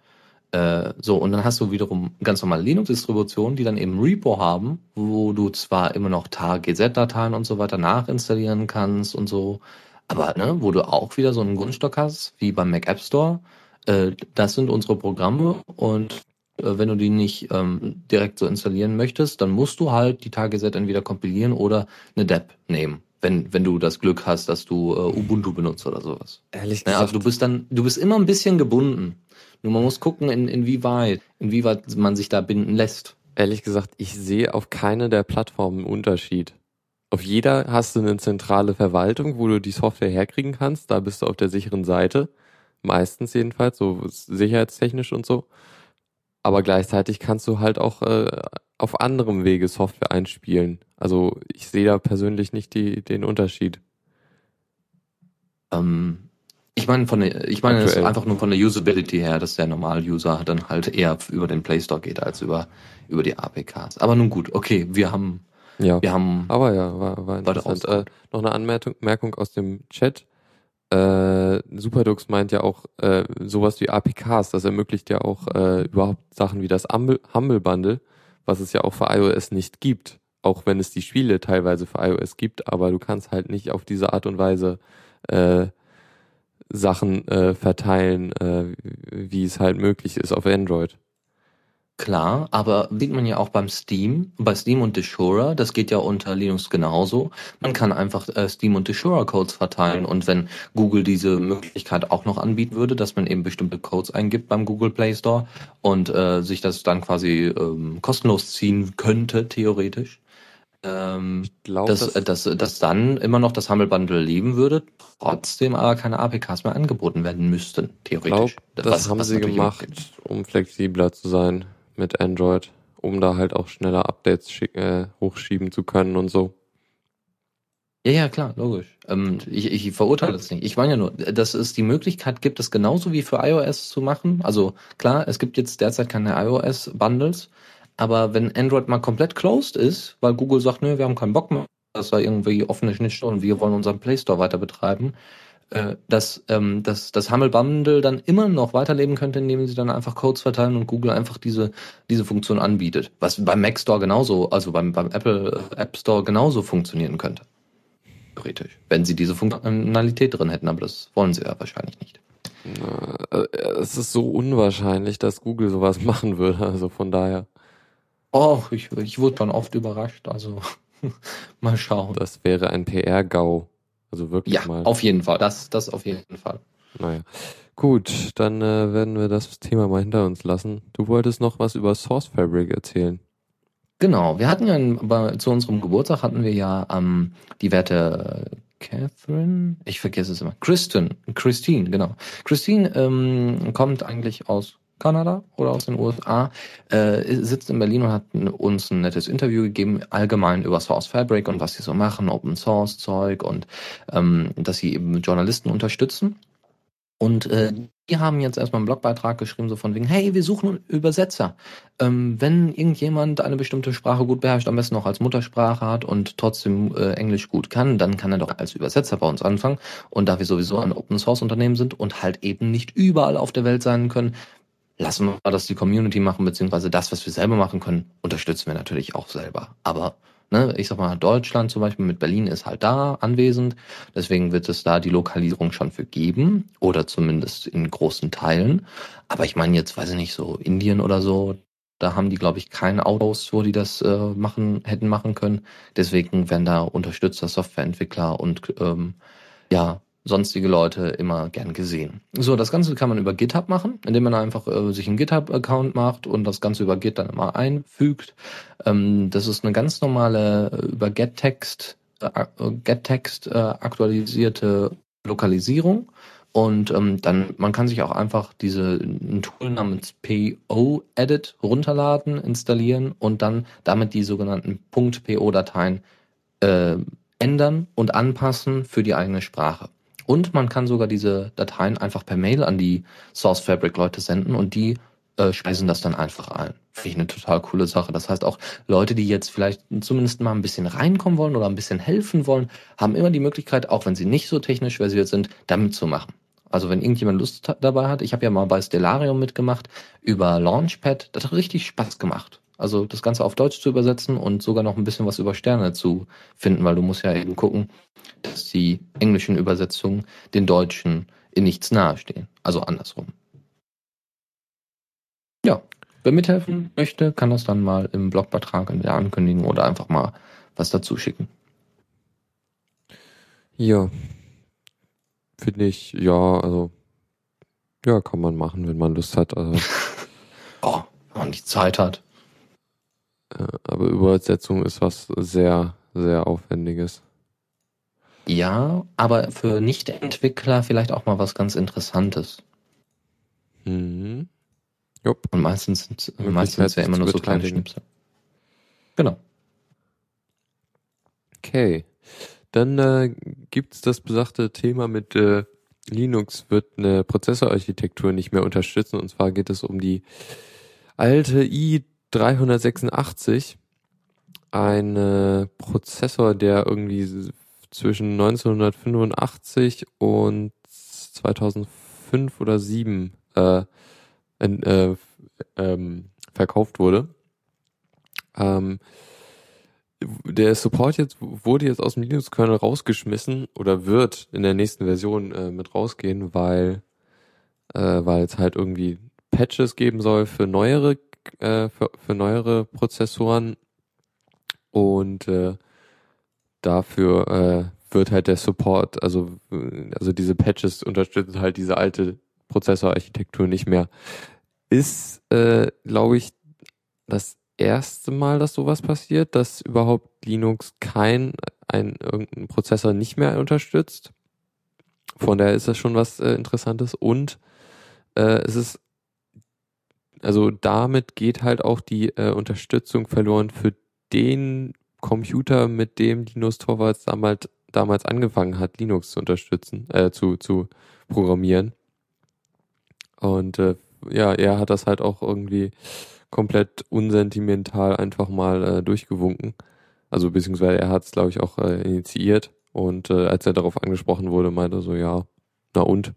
C: Äh, so, und dann hast du wiederum ganz normale Linux-Distributionen, die dann eben Repo haben, wo du zwar immer noch TAR-GZ-Dateien und so weiter nachinstallieren kannst und so, aber ne, wo du auch wieder so einen Grundstock hast, wie beim Mac App Store. Äh, das sind unsere Programme und äh, wenn du die nicht ähm, direkt so installieren möchtest, dann musst du halt die TAR-GZ entweder kompilieren oder eine DEP nehmen wenn, wenn du das Glück hast, dass du äh, Ubuntu benutzt oder sowas.
B: Ehrlich gesagt. Ja,
C: also du bist dann, du bist immer ein bisschen gebunden. Nur man muss gucken, in, inwieweit, inwieweit man sich da binden lässt.
B: Ehrlich gesagt, ich sehe auf keine der Plattformen einen Unterschied. Auf jeder hast du eine zentrale Verwaltung, wo du die Software herkriegen kannst. Da bist du auf der sicheren Seite. Meistens jedenfalls, so sicherheitstechnisch und so. Aber gleichzeitig kannst du halt auch äh, auf anderem Wege Software einspielen. Also ich sehe da persönlich nicht die, den Unterschied.
C: Ähm, ich meine, von der, ich meine, es einfach nur von der Usability her, dass der Normal-User dann halt eher über den Play Store geht als über, über die APKs. Aber nun gut, okay, wir haben,
B: ja.
C: wir haben.
B: Aber ja, war, war interessant. Äh, noch eine Anmerkung aus dem Chat. Äh, Superdux meint ja auch äh, sowas wie APKs, das ermöglicht ja auch äh, überhaupt Sachen wie das Humble, Bundle, was es ja auch für iOS nicht gibt, auch wenn es die Spiele teilweise für iOS gibt, aber du kannst halt nicht auf diese Art und Weise äh, Sachen äh, verteilen, äh, wie es halt möglich ist auf Android.
C: Klar, aber sieht man ja auch beim Steam, bei Steam und Deshura, das geht ja unter Linux genauso. Man kann einfach äh, Steam und Deshura Codes verteilen und wenn Google diese Möglichkeit auch noch anbieten würde, dass man eben bestimmte Codes eingibt beim Google Play Store und äh, sich das dann quasi ähm, kostenlos ziehen könnte, theoretisch, ähm, glaub, dass, dass, dass, dass dann immer noch das Humble Bundle leben würde, trotzdem aber keine APKs mehr angeboten werden müssten, theoretisch.
B: Glaub, das was, haben was sie gemacht, um flexibler zu sein mit Android, um da halt auch schneller Updates äh, hochschieben zu können und so.
C: Ja, ja, klar, logisch. Ähm, ich, ich verurteile das nicht. Ich meine ja nur, dass es die Möglichkeit gibt, es genauso wie für iOS zu machen. Also klar, es gibt jetzt derzeit keine iOS-Bundles, aber wenn Android mal komplett closed ist, weil Google sagt, nö, wir haben keinen Bock mehr, dass da irgendwie offene Schnittstellen und wir wollen unseren Play Store weiter betreiben, äh, dass, ähm, dass das Humble Bundle dann immer noch weiterleben könnte, indem sie dann einfach Codes verteilen und Google einfach diese, diese Funktion anbietet. Was beim Mac Store genauso, also beim, beim Apple App Store genauso funktionieren könnte. Theoretisch. Wenn sie diese Funktionalität drin hätten, aber das wollen sie ja wahrscheinlich nicht.
B: Äh, es ist so unwahrscheinlich, dass Google sowas <laughs> machen würde, also von daher.
C: Oh, ich, ich wurde dann oft überrascht. Also <laughs> mal schauen.
B: Das wäre ein PR-GAU. Also wirklich
C: ja,
B: mal.
C: auf jeden Fall. Das, das auf jeden Fall.
B: Naja. Gut, dann äh, werden wir das Thema mal hinter uns lassen. Du wolltest noch was über Source Fabric erzählen.
C: Genau, wir hatten ja bei, zu unserem Geburtstag hatten wir ja ähm, die Werte Catherine, ich vergesse es immer, Kristen, Christine, genau. Christine ähm, kommt eigentlich aus Kanada oder aus den USA, äh, sitzt in Berlin und hat uns ein nettes Interview gegeben, allgemein über Source Fabric und was sie so machen, Open Source Zeug und ähm, dass sie eben Journalisten unterstützen. Und äh, die haben jetzt erstmal einen Blogbeitrag geschrieben, so von wegen, hey, wir suchen Übersetzer. Ähm, wenn irgendjemand eine bestimmte Sprache gut beherrscht, am besten noch als Muttersprache hat und trotzdem äh, Englisch gut kann, dann kann er doch als Übersetzer bei uns anfangen. Und da wir sowieso ein Open Source Unternehmen sind und halt eben nicht überall auf der Welt sein können, lassen wir das die Community machen, beziehungsweise das, was wir selber machen können, unterstützen wir natürlich auch selber. Aber ne, ich sag mal, Deutschland zum Beispiel mit Berlin ist halt da anwesend, deswegen wird es da die Lokalisierung schon für geben oder zumindest in großen Teilen. Aber ich meine jetzt, weiß ich nicht, so Indien oder so, da haben die, glaube ich, keine Autos, wo die das äh, machen hätten machen können. Deswegen werden da unterstützter Softwareentwickler und ähm, ja sonstige Leute immer gern gesehen. So, das Ganze kann man über GitHub machen, indem man einfach äh, sich einen GitHub-Account macht und das Ganze über Git dann immer einfügt. Ähm, das ist eine ganz normale äh, über GetText, äh, GetText äh, aktualisierte Lokalisierung. Und ähm, dann, man kann sich auch einfach diese ein Tool namens PO-Edit runterladen, installieren und dann damit die sogenannten .po-Dateien äh, ändern und anpassen für die eigene Sprache. Und man kann sogar diese Dateien einfach per Mail an die Source Fabric Leute senden und die äh, speisen das dann einfach ein. Finde ich eine total coole Sache. Das heißt auch Leute, die jetzt vielleicht zumindest mal ein bisschen reinkommen wollen oder ein bisschen helfen wollen, haben immer die Möglichkeit, auch wenn sie nicht so technisch versiert sind, damit zu machen. Also wenn irgendjemand Lust dabei hat, ich habe ja mal bei Stellarium mitgemacht über Launchpad, das hat richtig Spaß gemacht. Also das Ganze auf Deutsch zu übersetzen und sogar noch ein bisschen was über Sterne zu finden, weil du musst ja eben gucken, dass die englischen Übersetzungen den deutschen in nichts nahestehen. Also andersrum. Ja, wer mithelfen möchte, kann das dann mal im Blogbeitrag in der Ankündigung oder einfach mal was dazu schicken.
B: Ja, finde ich, ja, also, ja, kann man machen, wenn man Lust hat. Also. <laughs>
C: oh, wenn man die Zeit hat.
B: Äh, aber Übersetzung ist was sehr, sehr Aufwendiges.
C: Ja, aber für Nicht-Entwickler vielleicht auch mal was ganz Interessantes.
B: Mhm.
C: Jupp. Und meistens sind meistens ja immer nur so kleine Schnipsel. Genau.
B: Okay. Dann äh, gibt es das besagte Thema mit äh, Linux wird eine Prozessorarchitektur nicht mehr unterstützen. Und zwar geht es um die alte i386. Ein Prozessor, der irgendwie zwischen 1985 und 2005 oder 2007 äh, äh, ähm, verkauft wurde. Ähm, der Support jetzt wurde jetzt aus dem Linux-Kernel rausgeschmissen oder wird in der nächsten Version äh, mit rausgehen, weil äh, weil es halt irgendwie Patches geben soll für neuere äh, für, für neuere Prozessoren und äh, dafür äh, wird halt der Support, also also diese Patches unterstützen halt diese alte Prozessorarchitektur nicht mehr. Ist, äh, glaube ich, das erste Mal, dass sowas passiert, dass überhaupt Linux kein ein irgendeinen Prozessor nicht mehr unterstützt. Von daher ist das schon was äh, Interessantes und äh, es ist also damit geht halt auch die äh, Unterstützung verloren für den Computer, mit dem Linus Torvalds damals damals angefangen hat, Linux zu unterstützen, äh, zu zu programmieren. Und äh, ja, er hat das halt auch irgendwie komplett unsentimental einfach mal äh, durchgewunken. Also beziehungsweise er hat es, glaube ich, auch äh, initiiert. Und äh, als er darauf angesprochen wurde, meinte er so, ja, na und?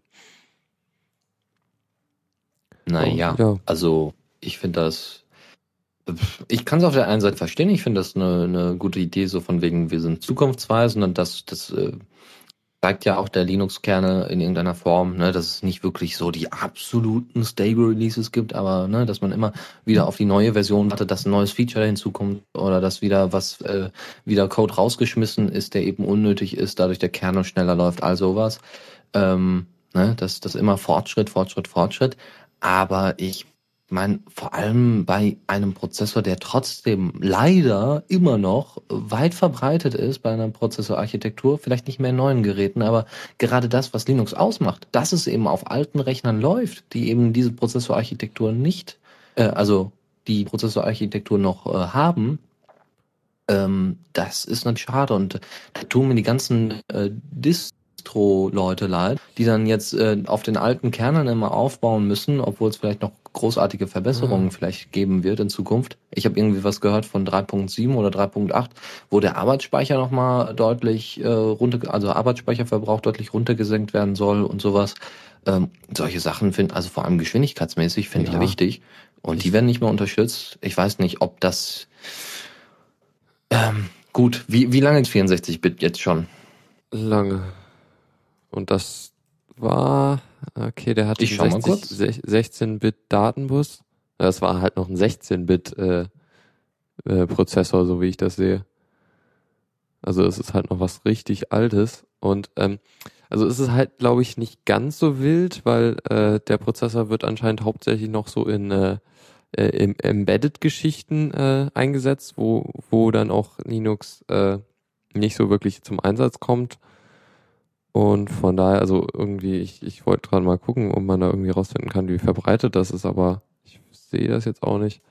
C: Naja, ja. also ich finde das, ich kann es auf der einen Seite verstehen, ich finde das eine, eine gute Idee, so von wegen, wir sind zukunftsweisend und das, das äh, zeigt ja auch der Linux-Kerne in irgendeiner Form, ne, dass es nicht wirklich so die absoluten Stable Releases gibt, aber ne, dass man immer wieder auf die neue Version wartet, dass ein neues Feature hinzukommt oder dass wieder was äh, wieder Code rausgeschmissen ist, der eben unnötig ist, dadurch der Kernel schneller läuft, all sowas. Ähm, ne, das, das immer Fortschritt, Fortschritt, Fortschritt. Aber ich meine, vor allem bei einem Prozessor, der trotzdem leider immer noch weit verbreitet ist bei einer Prozessorarchitektur, vielleicht nicht mehr in neuen Geräten, aber gerade das, was Linux ausmacht, dass es eben auf alten Rechnern läuft, die eben diese Prozessorarchitektur nicht, äh, also die Prozessorarchitektur noch äh, haben, ähm, das ist natürlich schade. Und da tun mir die ganzen äh, Dis Distro-Leute leid, die dann jetzt äh, auf den alten Kernen immer aufbauen müssen, obwohl es vielleicht noch großartige Verbesserungen mhm. vielleicht geben wird in Zukunft. Ich habe irgendwie was gehört von 3.7 oder 3.8, wo der Arbeitsspeicher nochmal deutlich äh, runter, also Arbeitsspeicherverbrauch deutlich runtergesenkt werden soll und sowas. Ähm, solche Sachen finde, also vor allem geschwindigkeitsmäßig finde ja. ich wichtig. Und ich die werden nicht mehr unterstützt. Ich weiß nicht, ob das ähm, gut, wie, wie lange ist 64-Bit jetzt schon?
B: Lange. Und das war, okay, der hatte einen 16-Bit Datenbus. Das war halt noch ein 16-Bit äh, äh, so wie ich das sehe. Also es ist halt noch was richtig Altes. Und ähm, also es ist halt, glaube ich, nicht ganz so wild, weil äh, der Prozessor wird anscheinend hauptsächlich noch so in äh, äh, im Embedded-Geschichten äh, eingesetzt, wo, wo dann auch Linux äh, nicht so wirklich zum Einsatz kommt. Und von daher, also irgendwie, ich, ich wollte gerade mal gucken, ob man da irgendwie rausfinden kann, wie verbreitet das ist, aber ich sehe das jetzt auch nicht.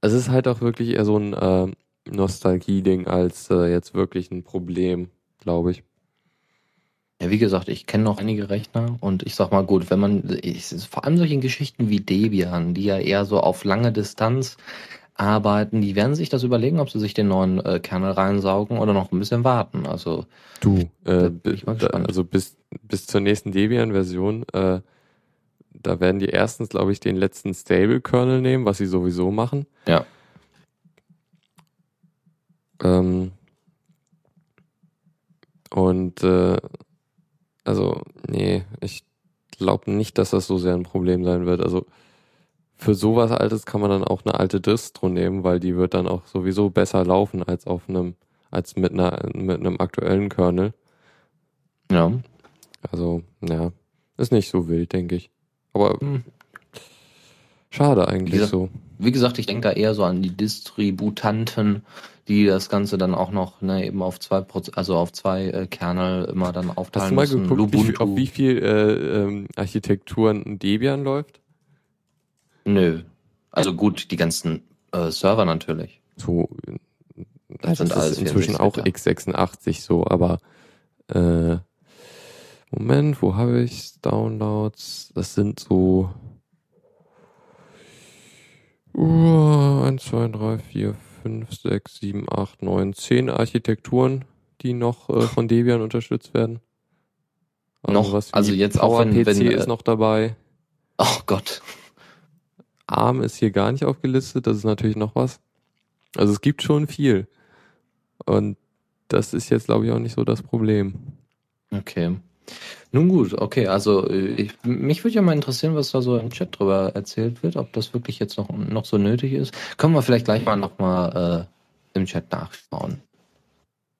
B: Es ist halt auch wirklich eher so ein äh, Nostalgie-Ding als äh, jetzt wirklich ein Problem, glaube ich.
C: Ja, wie gesagt, ich kenne noch einige Rechner und ich sag mal gut, wenn man, ich, vor allem solche Geschichten wie Debian, die ja eher so auf lange Distanz arbeiten, die werden sich das überlegen, ob sie sich den neuen äh, Kernel reinsaugen oder noch ein bisschen warten. Also
B: du, äh, also bis bis zur nächsten Debian-Version, äh, da werden die erstens, glaube ich, den letzten Stable-Kernel nehmen, was sie sowieso machen.
C: Ja.
B: Ähm, und äh, also, nee, ich glaube nicht, dass das so sehr ein Problem sein wird. Also für sowas Altes kann man dann auch eine alte Distro nehmen, weil die wird dann auch sowieso besser laufen als auf einem, als mit einer, mit einem aktuellen Kernel.
C: Ja.
B: Also, ja, ist nicht so wild, denke ich. Aber hm. Schade eigentlich
C: wie gesagt,
B: so.
C: Wie gesagt, ich denke da eher so an die Distributanten, die das Ganze dann auch noch ne, eben auf zwei also auf zwei äh, Kernel immer dann aufteilen
B: Hast du mal
C: müssen.
B: geguckt, wie, auf wie viel äh, ähm, Architekturen Debian läuft?
C: Nö. Also gut, die ganzen äh, Server natürlich.
B: So,
C: Das sind
B: ist
C: alles
B: inzwischen auch
C: 64
B: x86 so, aber äh, Moment, wo habe ich Downloads? Das sind so uh, 1, 2, 3, 4, 5, 6, 7, 8, 9, 10 Architekturen, die noch äh, von Debian unterstützt werden.
C: Noch?
B: was wie
C: Also jetzt auch wenn-
B: PowerPC
C: wenn, äh,
B: ist noch dabei.
C: Oh Gott.
B: ARM ist hier gar nicht aufgelistet, das ist natürlich noch was. Also es gibt schon viel. Und das ist jetzt, glaube ich, auch nicht so das Problem.
C: Okay. Nun gut, okay, also äh, ich, mich würde ja mal interessieren, was da so im Chat drüber erzählt wird, ob das wirklich jetzt noch, noch so nötig ist. Können wir vielleicht gleich mal nochmal äh, im Chat nachschauen.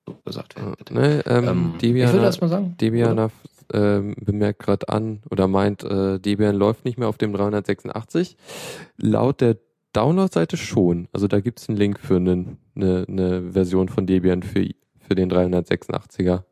C: So gesagt wird.
B: Ne, ähm,
C: Ähm, ich
B: Debian,
C: würde erst mal sagen.
B: Debian ähm, bemerkt gerade an oder meint, äh, Debian läuft nicht mehr auf dem 386. Laut der Download-Seite schon. Also da gibt's einen Link für eine ne, ne Version von Debian für, für den 386er.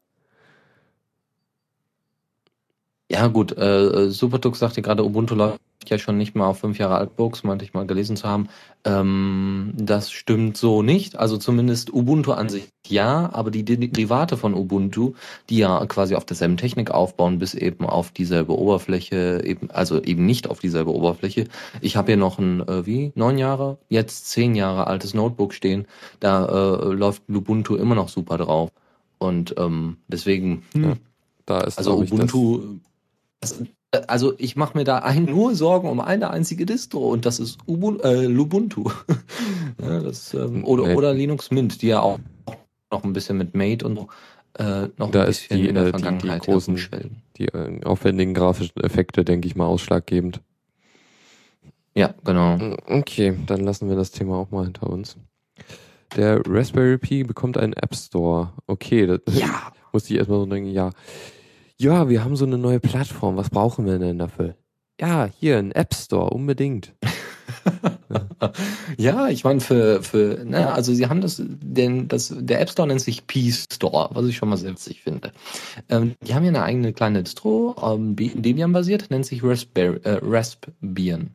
C: Ja, gut, äh, Superdux sagte gerade, Ubuntu läuft ja schon nicht mal auf fünf Jahre Altbooks, meinte ich mal gelesen zu haben. Ähm, das stimmt so nicht. Also zumindest Ubuntu an sich ja, aber die De- Derivate von Ubuntu, die ja quasi auf derselben Technik aufbauen, bis eben auf dieselbe Oberfläche, eben, also eben nicht auf dieselbe Oberfläche. Ich habe hier noch ein, äh, wie, neun Jahre, jetzt zehn Jahre altes Notebook stehen. Da äh, läuft Ubuntu immer noch super drauf. Und ähm, deswegen, hm,
B: Ja. Da ist,
C: also Ubuntu, das, also ich mache mir da ein, nur Sorgen um eine einzige Distro und das ist Ubuntu, äh, Lubuntu. <laughs> ja, das, ähm, oder,
B: Nee.
C: oder Linux Mint, die ja auch noch ein bisschen mit Mate und so, äh, noch
B: Da
C: ein
B: ist
C: bisschen
B: die,
C: in der
B: äh, die- die
C: Vergangenheit
B: großen- die äh, aufwendigen grafischen Effekte, denke ich mal, ausschlaggebend.
C: Ja, genau.
B: Okay, dann lassen wir das Thema auch mal hinter uns. Der Raspberry Pi bekommt einen App Store. Okay, das
C: Ja. <laughs>
B: musste ich erstmal so denken, ja. Ja, wir haben so eine neue Plattform. Was brauchen wir denn dafür? Ja, hier, ein App Store, unbedingt. <laughs>
C: Ja, ich meine für für naja, also sie haben das denn das der App Store nennt sich Peace Store, was ich schon mal sehr witzig finde. Ähm, die haben ja eine eigene kleine Distro, ähm, Debian basiert, nennt sich Raspberry äh, Raspbian.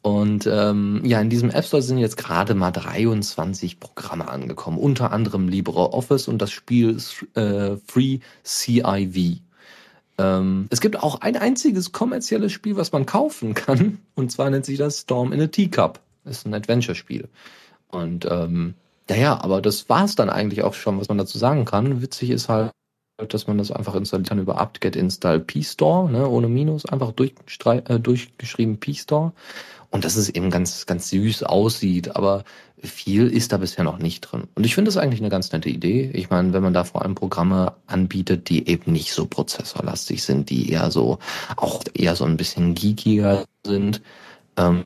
C: Und ähm, ja, in diesem App Store sind jetzt gerade mal 23 Programme angekommen, unter anderem LibreOffice und das Spiel äh, Free CIV. Ähm, es gibt auch ein einziges kommerzielles Spiel, was man kaufen kann, <laughs> und zwar nennt sich das Storm in a Teacup. Ist ein Adventure-Spiel. Und ähm, naja, aber das war's dann eigentlich auch schon, was man dazu sagen kann. Witzig ist halt, dass man das einfach installieren kann über apt-get install p-store, ne, ohne Minus, einfach durchstrei- äh, durchgeschrieben p-store. Und dass es eben ganz, ganz süß aussieht, aber viel ist da bisher noch nicht drin. Und ich finde das eigentlich eine ganz nette Idee. Ich meine, wenn man da vor allem Programme anbietet, die eben nicht so prozessorlastig sind, die eher so, auch eher so ein bisschen geekiger sind, ähm,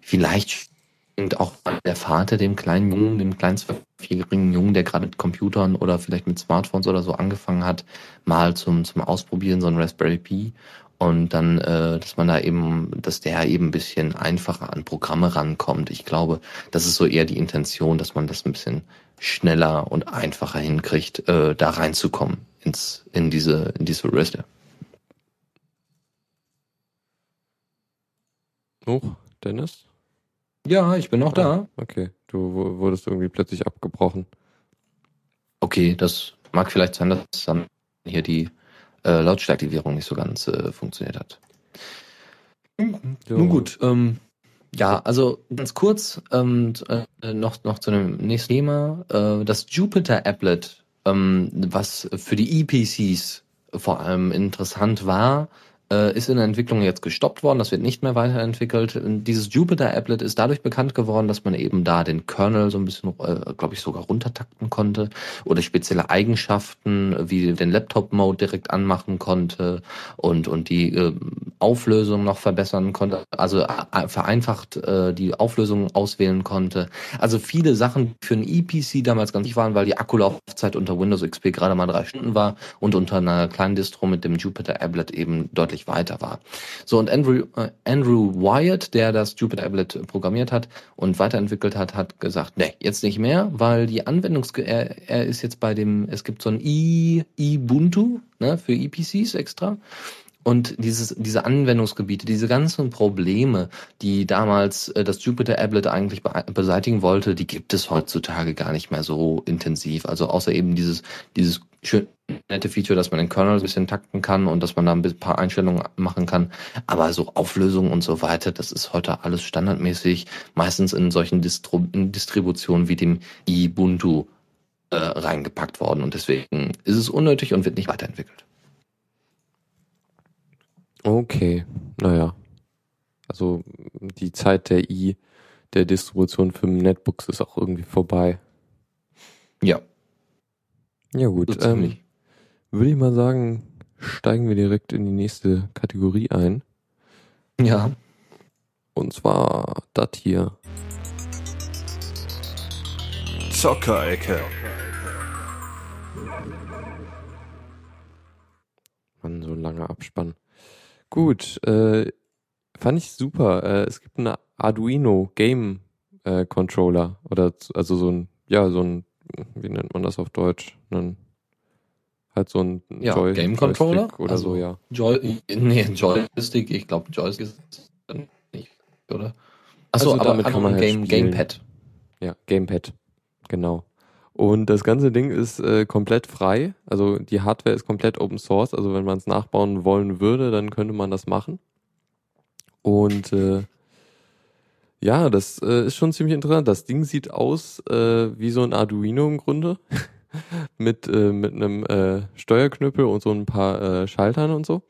C: vielleicht schenkt auch der Vater dem kleinen Jungen, dem kleinen zwölfjährigen Jungen, der gerade mit Computern oder vielleicht mit Smartphones oder so angefangen hat, mal zum, zum Ausprobieren so ein Raspberry Pi und dann, äh, dass man da eben, dass der eben ein bisschen einfacher an Programme rankommt. Ich glaube, das ist so eher die Intention, dass man das ein bisschen schneller und einfacher hinkriegt, äh, da reinzukommen ins, in diese, in diese Reste.
B: Oh, Dennis?
C: Ja, ich bin noch da.
B: Ah, okay, du wu- wurdest irgendwie plötzlich abgebrochen.
C: Okay, das mag vielleicht sein, dass dann hier die äh, Lautstärkaktivierung nicht so ganz äh, funktioniert hat.
B: Jo.
C: Nun gut, ähm, ja, also ganz kurz ähm, äh, noch, noch zu dem nächsten Thema. Äh, das Jupyter Applet, ähm, was für die EPCs vor allem interessant war, äh, ist in der Entwicklung jetzt gestoppt worden. Das wird nicht mehr weiterentwickelt. Und Dieses Jupyter Applet ist dadurch bekannt geworden, dass man eben da den Kernel so ein bisschen, äh, glaube ich, sogar runtertakten konnte oder spezielle Eigenschaften wie den Laptop-Mode direkt anmachen konnte und, und die äh, Auflösung noch verbessern konnte, also äh, vereinfacht äh, die Auflösung auswählen konnte. Also viele Sachen für ein EPC damals ganz wichtig waren, weil die Akkulaufzeit unter Windows XP gerade mal drei Stunden war und unter einer kleinen Distro mit dem Jupyter Applet eben deutlich deutlich weiter war. So, und Andrew, äh, Andrew Wyatt, der das Jupyter-Applet programmiert hat und weiterentwickelt hat, hat gesagt, nee, jetzt nicht mehr, weil die Anwendungs... Er, er ist jetzt bei dem, es gibt so ein I, Ubuntu ne, für EPCs extra und dieses, diese Anwendungsgebiete, diese ganzen Probleme, die damals äh, das Jupyter Applet eigentlich be beseitigen wollte, die gibt es heutzutage gar nicht mehr so intensiv. Also außer eben dieses, dieses schön nette Feature, dass man den Kernel ein bisschen takten kann und dass man da ein paar Einstellungen machen kann. Aber so Auflösungen und so weiter, das ist heute alles standardmäßig, meistens in solchen Distro in Distributionen wie dem Ubuntu äh, reingepackt worden. Und deswegen ist es unnötig und wird nicht weiterentwickelt.
B: Okay, naja. Also die Zeit der I, der Distribution für Netbooks ist auch irgendwie vorbei.
C: Ja.
B: Ja gut, so ähm, würde ich mal sagen, steigen wir direkt in die nächste Kategorie ein.
C: Ja.
B: Und zwar das hier.
A: Zockerecke.
B: Mann, so ein langer Abspann. Gut, äh, fand ich super. Äh, es gibt einen Arduino Game äh, Controller oder also so ein, ja, so ein, wie nennt man das auf Deutsch? Einen, halt so ein
C: ja, Joy Game Controller
B: Joystick oder also, so, ja.
C: Joy, nee, Joystick, ich glaube Joystick ist nicht, oder? Achso,
B: also aber damit kann man halt Game, Gamepad. Ja, Gamepad, genau. Und das ganze Ding ist äh, komplett frei. Also die Hardware ist komplett Open Source. Also wenn man es nachbauen wollen würde, dann könnte man das machen. Und äh, ja, das äh, ist schon ziemlich interessant. Das Ding sieht aus äh, wie so ein Arduino im Grunde. <laughs> mit, äh, mit einem äh, Steuerknüppel und so ein paar äh, Schaltern und so.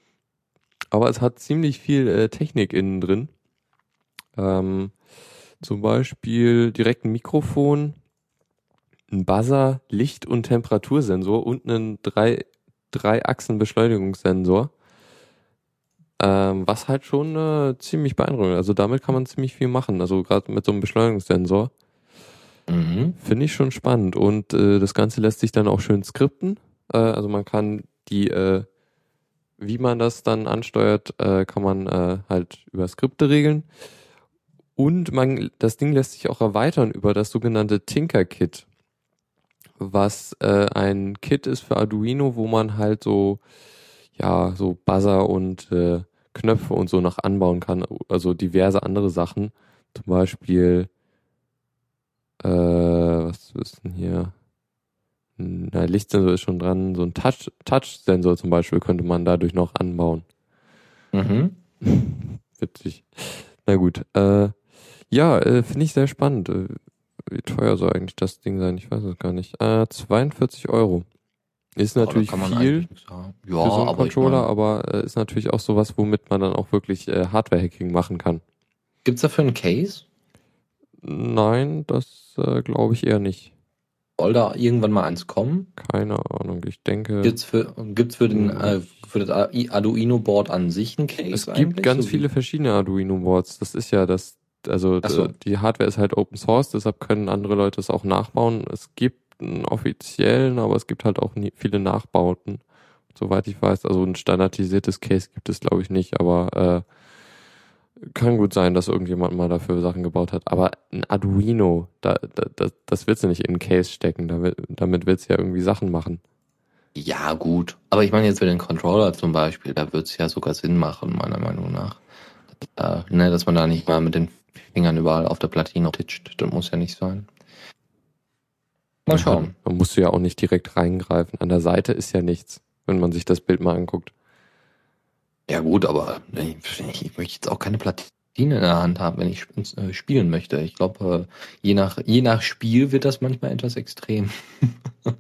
B: Aber es hat ziemlich viel äh, Technik innen drin. Ähm, zum Beispiel direkt ein Mikrofon, ein Buzzer, Licht- und Temperatursensor und einen drei, drei Achsen Beschleunigungssensor. Ähm, was halt schon äh, ziemlich beeindruckend. Also damit kann man ziemlich viel machen. Also gerade mit so einem Beschleunigungssensor. Mhm. Finde ich schon spannend. Und äh, das Ganze lässt sich dann auch schön skripten. Äh, also man kann die, äh, wie man das dann ansteuert, äh, kann man äh, halt über Skripte regeln. Und man, das Ding lässt sich auch erweitern über das sogenannte Tinker Kit was äh, ein Kit ist für Arduino, wo man halt so, ja, so Buzzer und Knöpfe und so noch anbauen kann. Also diverse andere Sachen. Zum Beispiel, äh, was ist denn hier? Na, Lichtsensor ist schon dran. So ein Touch, Touch-Sensor zum Beispiel könnte man dadurch noch anbauen.
C: Mhm. <laughs>
B: Witzig. Na gut. Äh, ja, äh, finde ich sehr spannend. Äh, wie teuer soll eigentlich das Ding sein? Ich weiß es gar nicht. Äh, 42 Euro. Ist natürlich oh, viel
C: ja,
B: für so einen
C: aber
B: Controller, ich mein, aber äh, ist natürlich auch sowas, womit man dann auch wirklich äh, Hardware-Hacking machen kann.
C: Gibt's dafür einen Case?
B: Nein, das äh, glaube ich eher nicht.
C: Soll da irgendwann mal eins kommen?
B: Keine Ahnung, ich denke.
C: Gibt's für, gibt's für den, äh, für das Arduino-Board an sich ein Case?
B: Es gibt ganz so viele verschiedene Arduino-Boards. Das ist ja das also so. die Hardware ist halt Open Source, deshalb können andere Leute es auch nachbauen. Es gibt einen offiziellen, aber es gibt halt auch nie, viele Nachbauten. Soweit ich weiß, also ein standardisiertes Case gibt es glaube ich nicht, aber äh, kann gut sein, dass irgendjemand mal dafür Sachen gebaut hat. Aber ein Arduino, da, da, das, willst du nicht in ein Case stecken, damit, damit willst du ja irgendwie Sachen machen.
C: Ja, gut. Aber ich meine jetzt für den Controller zum Beispiel, da wird es ja sogar Sinn machen, meiner Meinung nach. Äh, ne, dass man da nicht mal mit den Fingern überall auf der Platine titscht. Das muss ja nicht sein.
B: Mal schauen. Man muss ja auch nicht direkt reingreifen. An der Seite ist ja nichts, wenn man sich das Bild mal anguckt.
C: Ja gut, aber ich, ich möchte jetzt auch keine Platine in der Hand haben, wenn ich äh, spielen möchte. Ich glaube, äh, je nach, je nach Spiel wird das manchmal etwas extrem. <laughs>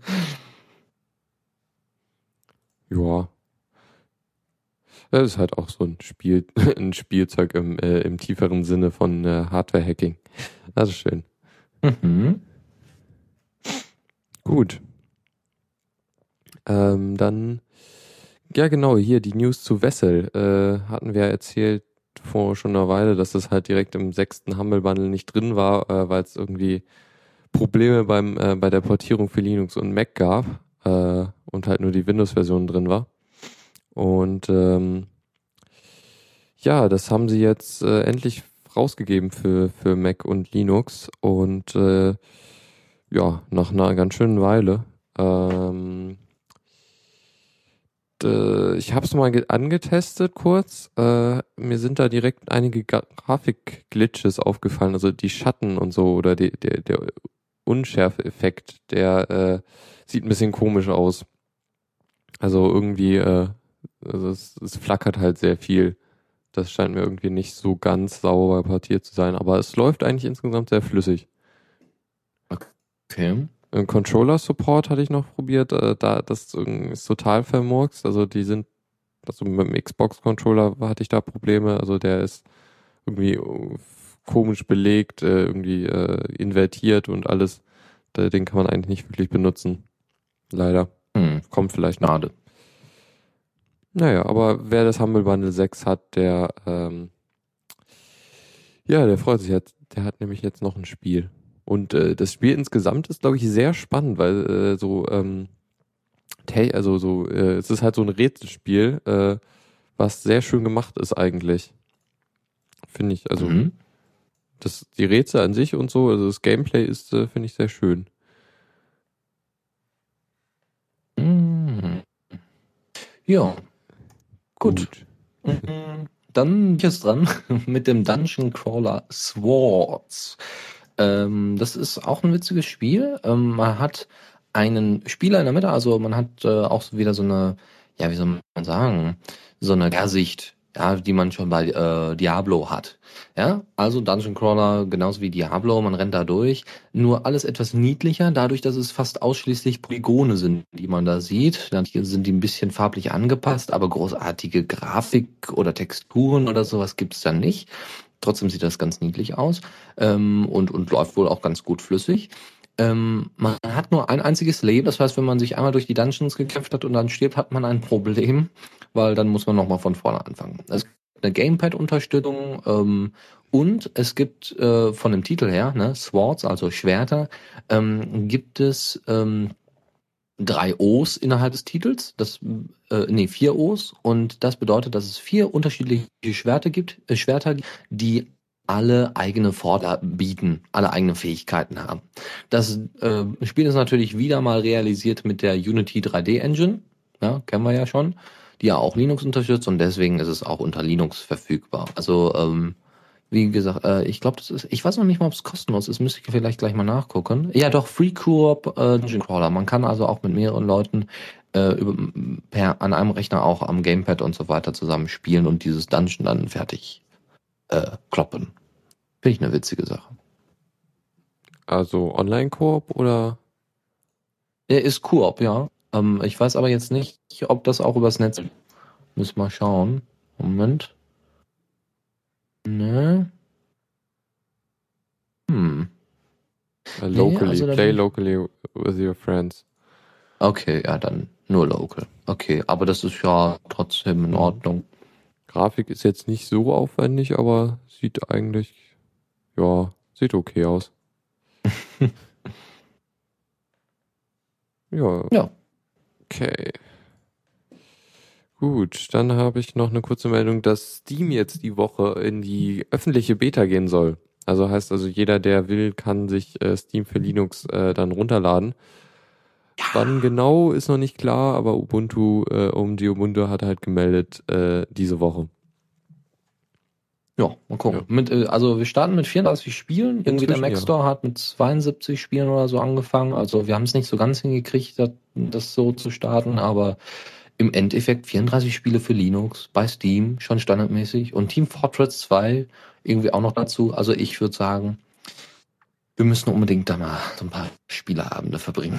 B: ja, das ist halt auch so ein Spiel, <laughs> ein Spielzeug im, äh, im tieferen Sinne von äh, Hardware-Hacking. Das ist schön.
C: Mhm.
B: Gut. Ähm, dann, ja genau, hier die News zu Wessel. Äh, hatten wir erzählt vor schon einer Weile, dass das halt direkt im sechsten Humble Bundle nicht drin war, äh, weil es irgendwie Probleme beim, äh, bei der Portierung für Linux und Mac gab äh, und halt nur die Windows-Version drin war. Und ähm, ja, das haben sie jetzt äh, endlich rausgegeben für, für Mac und Linux und äh, ja, nach einer ganz schönen Weile. Ähm, ich habe es mal angetestet kurz. Äh, mir sind da direkt einige Grafik-Glitches aufgefallen, also die Schatten und so oder die, der, der Unschärfe-Effekt, der äh, sieht ein bisschen komisch aus. Also irgendwie, äh, also es, es flackert halt sehr viel. Das scheint mir irgendwie nicht so ganz sauber portiert zu sein, aber es läuft eigentlich insgesamt sehr flüssig.
C: Okay.
B: Controller Support hatte ich noch probiert, äh, da das ist total vermurkst. Also die sind, also mit dem Xbox Controller hatte ich da Probleme. Also der ist irgendwie äh, komisch belegt, äh, irgendwie invertiert und alles. Den kann man eigentlich nicht wirklich benutzen. Leider. Hm. Kommt vielleicht noch. Schade. Naja, aber wer das Humble Bundle 6 hat, der, ähm, ja, der freut sich jetzt. Der hat nämlich jetzt noch ein Spiel. Und äh, das Spiel insgesamt ist, glaube ich, sehr spannend, weil äh, so, ähm, also so, äh, es ist halt so ein Rätselspiel, äh, was sehr schön gemacht ist eigentlich. Finde ich, also mhm. das, die Rätsel an sich und so, also das Gameplay ist, äh, finde ich, sehr schön.
C: Mhm. Ja, Gut. Gut. Dann jetzt dran <laughs> mit dem Dungeon Crawler Swords. Ähm, das ist auch ein witziges Spiel. Ähm, man hat einen Spieler in der Mitte, also man hat äh, auch wieder so eine, ja, wie soll man sagen, so eine Gersicht ja, die man schon bei äh, Diablo hat. Ja, also Dungeon Crawler genauso wie Diablo, man rennt da durch, nur alles etwas niedlicher, dadurch, dass es fast ausschließlich Polygone sind, die man da sieht. Dann sind die ein bisschen farblich angepasst, aber großartige Grafik oder Texturen oder sowas gibt's da nicht. Trotzdem sieht das ganz niedlich aus ähm, und, und läuft wohl auch ganz gut flüssig. Ähm, man hat nur ein einziges Leben, das heißt, wenn man sich einmal durch die Dungeons gekämpft hat und dann stirbt, hat man ein Problem weil dann muss man nochmal von vorne anfangen. Es gibt eine Gamepad-Unterstützung ähm, und es gibt äh, von dem Titel her, ne, Swords, also Schwerter, ähm, gibt es ähm, drei O's innerhalb des Titels, das äh, nee, vier O's und das bedeutet, dass es vier unterschiedliche Schwerter gibt, äh, Schwerter, die alle eigene Vorder bieten, alle eigene Fähigkeiten haben. Das äh, Spiel ist natürlich wieder mal realisiert mit der Unity 3D Engine, ja, kennen wir ja schon die ja auch Linux unterstützt und deswegen ist es auch unter Linux verfügbar. Also ähm, wie gesagt, äh, ich glaube, das ist, ich weiß noch nicht mal, ob es kostenlos ist, müsste ich vielleicht gleich mal nachgucken. Ja, doch, Free Coop äh, Dungeon Crawler. Man kann also auch mit mehreren Leuten äh, über, per, an einem Rechner auch am Gamepad und so weiter zusammen spielen und dieses Dungeon dann fertig äh, kloppen. Finde ich eine witzige Sache.
B: Also Online-Koop oder?
C: Er ist Koop, ja. Ähm, ich weiß aber jetzt nicht, ob das auch übers Netz. Müssen wir schauen. Moment. Ne. Hm.
B: Uh, locally, nee, also play locally with your friends.
C: Okay, ja, dann nur local. Okay, aber das ist ja trotzdem in Ordnung.
B: Grafik ist jetzt nicht so aufwendig, aber sieht eigentlich, ja, sieht okay aus. <laughs> ja.
C: Ja.
B: Okay. Gut, dann habe ich noch eine kurze Meldung, dass Steam jetzt die Woche in die öffentliche Beta gehen soll. Also heißt also, jeder, der will, kann sich äh, Steam für Linux äh, dann runterladen. Ja. Wann genau ist noch nicht klar, aber Ubuntu, äh, um die Ubuntu hat halt gemeldet äh, diese Woche.
C: Ja, mal gucken. Ja. Mit, äh, also wir starten mit 34 Spielen. Irgendwie Inzwischen, der Mac Store ja. hat mit 72 Spielen oder so angefangen. Also wir haben es nicht so ganz hingekriegt, das, das so zu starten, aber im Endeffekt 34 Spiele für Linux bei Steam, schon standardmäßig. Und Team Fortress 2 irgendwie auch noch dazu. Also ich würde sagen, wir müssen unbedingt da mal so ein paar Spieleabende verbringen.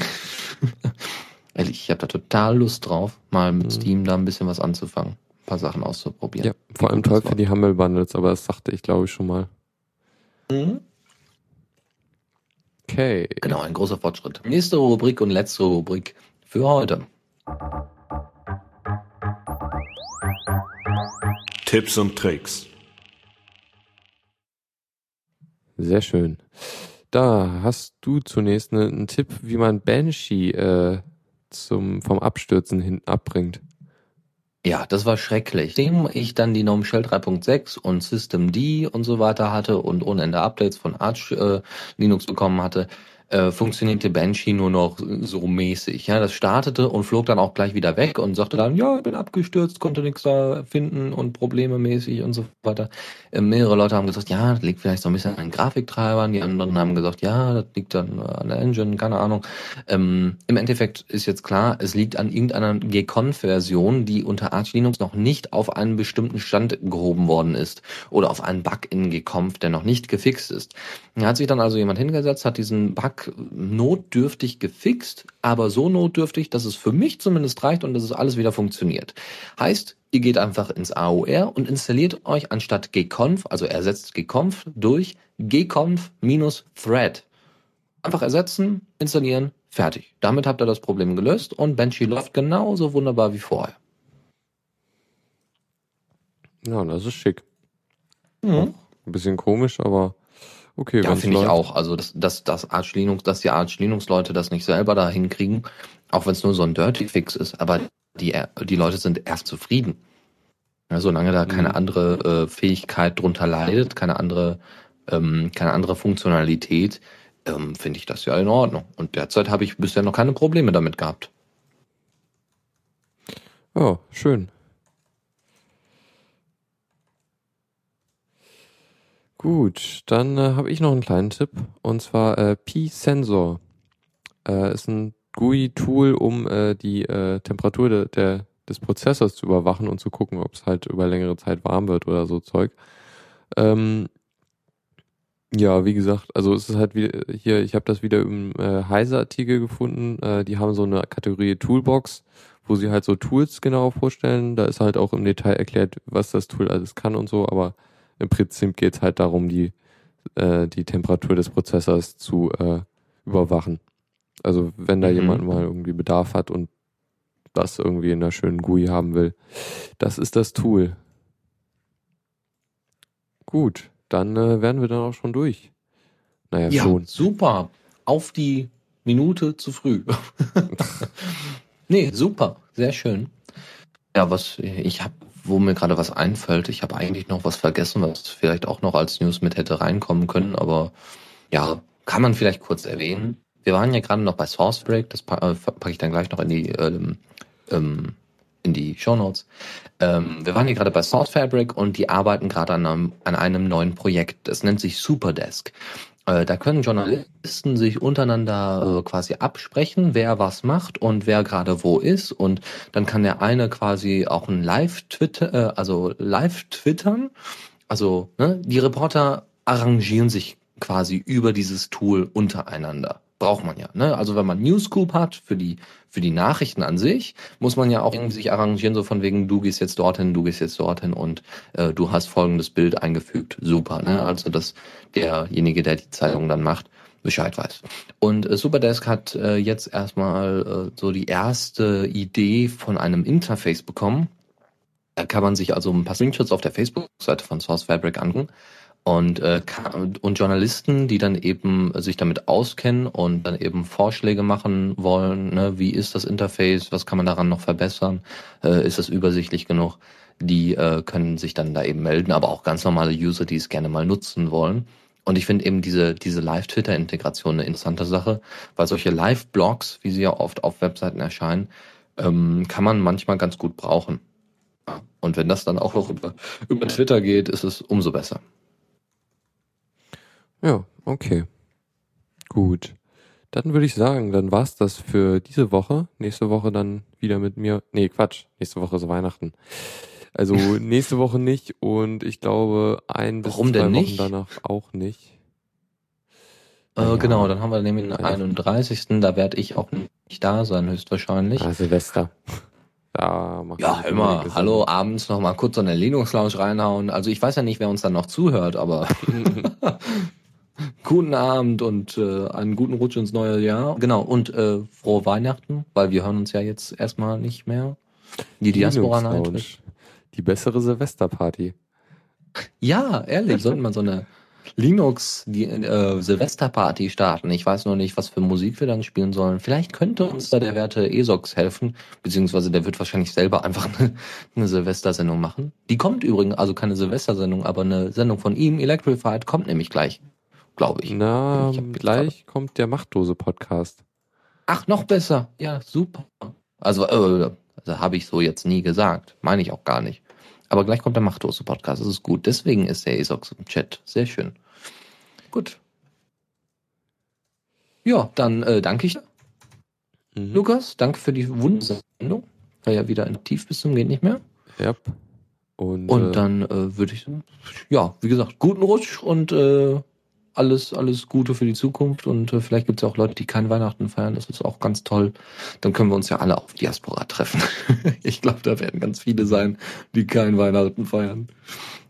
C: <laughs> Ehrlich, ich habe da total Lust drauf, mal mit mhm. Steam da ein bisschen was anzufangen paar Sachen auszuprobieren.
B: Ja, vor allem toll für die Humble Bundles, aber das sagte ich, glaube ich, schon mal. Mhm. Okay.
C: Genau, ein großer Fortschritt. Nächste Rubrik und letzte Rubrik für heute.
A: Tipps und Tricks.
B: Sehr schön. Da hast du zunächst einen Tipp, wie man Banshee äh, zum, vom Abstürzen hin abbringt.
C: Ja, das war schrecklich. Nachdem ich dann die GNOME Shell 3.6 und Systemd und so weiter hatte und ohne Ende Updates von Arch äh, Linux bekommen hatte, äh, funktionierte Banshee nur noch so mäßig. Ja, das startete und flog dann auch gleich wieder weg und sagte dann, ja, ich bin abgestürzt, konnte nichts da finden und Probleme mäßig und so weiter. Äh, mehrere Leute haben gesagt, ja, das liegt vielleicht so ein bisschen an den Grafiktreibern. Die anderen haben gesagt, ja, das liegt dann an der Engine, keine Ahnung. Ähm, Im Endeffekt ist jetzt klar, es liegt an irgendeiner Gconf-Version, die unter Arch Linux noch nicht auf einen bestimmten Stand gehoben worden ist oder auf einen Bug in Gconf, der noch nicht gefixt ist. Da hat sich dann also jemand hingesetzt, hat diesen Bug notdürftig gefixt, aber so notdürftig, dass es für mich zumindest reicht und dass es alles wieder funktioniert. Heißt, ihr geht einfach ins AOR und installiert euch anstatt gconf, also ersetzt gconf durch gconf-thread. Einfach ersetzen, installieren, fertig. Damit habt ihr das Problem gelöst und Banshee läuft genauso wunderbar wie vorher.
B: Ja, das ist schick. Mhm. Ein bisschen komisch, aber Okay,
C: ja, finde ich auch. Also, dass, dass, dass Arch Linux, dass die Arch Linux Leute das nicht selber da hinkriegen, auch wenn es nur so ein Dirty Fix ist, aber die, die Leute sind erst zufrieden. Ja, solange da keine mhm. andere äh, Fähigkeit drunter leidet, keine andere, ähm, keine andere Funktionalität, ähm, finde ich das ja in Ordnung. Und derzeit habe ich bisher noch keine Probleme damit gehabt.
B: Oh, schön. Gut, dann äh, habe ich noch einen kleinen Tipp und zwar äh, P-Sensor. Äh, ist ein GUI-Tool, um äh, die äh, Temperatur de, der, des Prozessors zu überwachen und zu gucken, ob es halt über längere Zeit warm wird oder so Zeug. Ähm, ja, wie gesagt, also es ist halt wie, hier, ich habe das wieder im äh, Heise-Artikel gefunden. Äh, die haben so eine Kategorie Toolbox, wo sie halt so Tools genau vorstellen. Da ist halt auch im Detail erklärt, was das Tool alles kann und so, aber im Prinzip geht es halt darum, die, äh, die Temperatur des Prozessors zu äh, überwachen. Also wenn da mhm. jemand mal irgendwie Bedarf hat und das irgendwie in einer schönen GUI haben will, das ist das Tool. Gut, dann äh, werden wir dann auch schon durch.
C: Naja, ja, schon. super. Auf die Minute zu früh. <laughs> nee, super. Sehr schön. Ja, was ich habe wo mir gerade was einfällt. Ich habe eigentlich noch was vergessen, was vielleicht auch noch als News mit hätte reinkommen können, aber ja, kann man vielleicht kurz erwähnen. Wir waren ja gerade noch bei Sourcebreak, das packe pack ich dann gleich noch in die ähm, ähm, in die Show Notes. Ähm, wir waren hier gerade bei Source Fabric und die arbeiten gerade an einem, an einem neuen Projekt. Das nennt sich Superdesk. Äh, da können Journalisten sich untereinander äh, quasi absprechen, wer was macht und wer gerade wo ist. Und dann kann der eine quasi auch ein Live-Twitter, äh, also live twittern. Also ne, die Reporter arrangieren sich quasi über dieses Tool untereinander braucht man ja. Ne? Also wenn man Newscoop hat für die für die Nachrichten an sich, muss man ja auch irgendwie sich arrangieren, so von wegen, du gehst jetzt dorthin, du gehst jetzt dorthin und äh, du hast folgendes Bild eingefügt. Super, ne? Also dass derjenige, der die Zeitung dann macht, Bescheid weiß. Und äh, Superdesk hat äh, jetzt erstmal äh, so die erste Idee von einem Interface bekommen. Da kann man sich also ein paar Screenshots auf der Facebook-Seite von Source Fabric angucken und, äh, und Journalisten, die dann eben sich damit auskennen und dann eben Vorschläge machen wollen, ne, wie ist das Interface, was kann man daran noch verbessern, äh, ist es übersichtlich genug, die äh, können sich dann da eben melden, aber auch ganz normale User, die es gerne mal nutzen wollen. Und ich finde eben diese, diese Live-Twitter-Integration eine interessante Sache, weil solche Live-Blogs, wie sie ja oft auf Webseiten erscheinen, ähm, kann man manchmal ganz gut brauchen. Und wenn das dann auch noch über, über Twitter geht, ist es umso besser.
B: Ja, okay. Gut. Dann würde ich sagen, dann war's das für diese Woche. Nächste Woche dann wieder mit mir. Nee, Quatsch. Nächste Woche ist Weihnachten. Also <laughs> nächste Woche nicht und ich glaube ein bis
C: Warum
B: zwei Wochen
C: nicht?
B: danach auch nicht.
C: Äh, ja. Genau, dann haben wir nämlich den 31. Da werde ich auch nicht da sein, höchstwahrscheinlich.
B: Ah, Silvester.
C: Da ja, immer. Hallo, abends noch mal kurz in der Linux Lounge reinhauen. Also ich weiß ja nicht, wer uns dann noch zuhört, aber <laughs> <laughs> guten Abend und äh, einen guten Rutsch ins neue Jahr. Genau, und äh, frohe Weihnachten, weil wir hören uns ja jetzt erstmal nicht mehr.
B: Die Diaspora Night. Die bessere Silvesterparty.
C: Ja, ehrlich, sollten wir so eine Linux die äh, Silvesterparty starten. Ich weiß noch nicht, was für Musik wir dann spielen sollen. Vielleicht könnte uns da der werte ESOX helfen, beziehungsweise der wird wahrscheinlich selber einfach eine, eine Silvestersendung machen. Die kommt übrigens, also keine Silvestersendung, aber eine Sendung von ihm, Electrified, kommt nämlich gleich, glaube ich.
B: Na, ich gleich kommt der Machtdose-Podcast.
C: Ach, noch besser. Ja, super. Also, äh, also habe ich so jetzt nie gesagt. Meine ich auch gar nicht. Aber gleich kommt der Machtdose Podcast. Das ist gut. Deswegen ist der ESOX im Chat. Sehr schön. Gut. Ja, dann äh, danke ich. Mhm. Lukas, danke für die Wundersendung. War ja wieder in Tief bis zum geht nicht mehr.
B: Ja.
C: Und, und äh, dann äh, würde ich, ja, wie gesagt, guten Rutsch und äh, alles, alles Gute für die Zukunft und äh, vielleicht gibt es ja auch Leute, die kein Weihnachten feiern. Das ist auch ganz toll. Dann können wir uns ja alle auf Diaspora treffen. <laughs> ich glaube, da werden ganz viele sein, die kein Weihnachten feiern.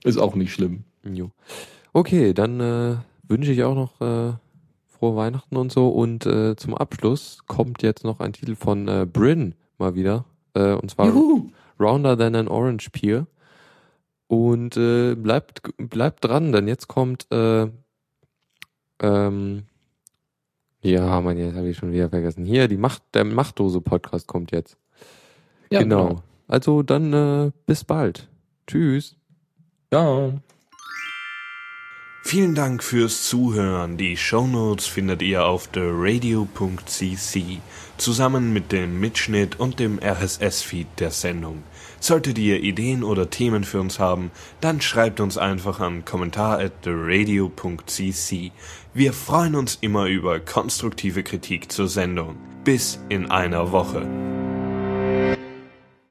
C: Ist auch nicht schlimm.
B: Jo. Okay, dann äh, wünsche ich auch noch äh, frohe Weihnachten und so. Und äh, zum Abschluss kommt jetzt noch ein Titel von äh, Bryn mal wieder. Äh, und zwar Juhu. Rounder Than an Orange Peer. Und äh, bleibt, bleibt dran, denn jetzt kommt äh, ähm, ja, Mann, jetzt habe ich schon wieder vergessen. Hier, die Macht, der Machtdose-Podcast kommt jetzt. Ja, genau. genau. Also dann äh, bis bald. Tschüss.
C: Ja.
A: Vielen Dank fürs Zuhören. Die Shownotes findet ihr auf theradio.cc zusammen mit dem Mitschnitt und dem RSS-Feed der Sendung. Solltet ihr Ideen oder Themen für uns haben, dann schreibt uns einfach an kommentar. Wir freuen uns immer über konstruktive Kritik zur Sendung. Bis in einer Woche.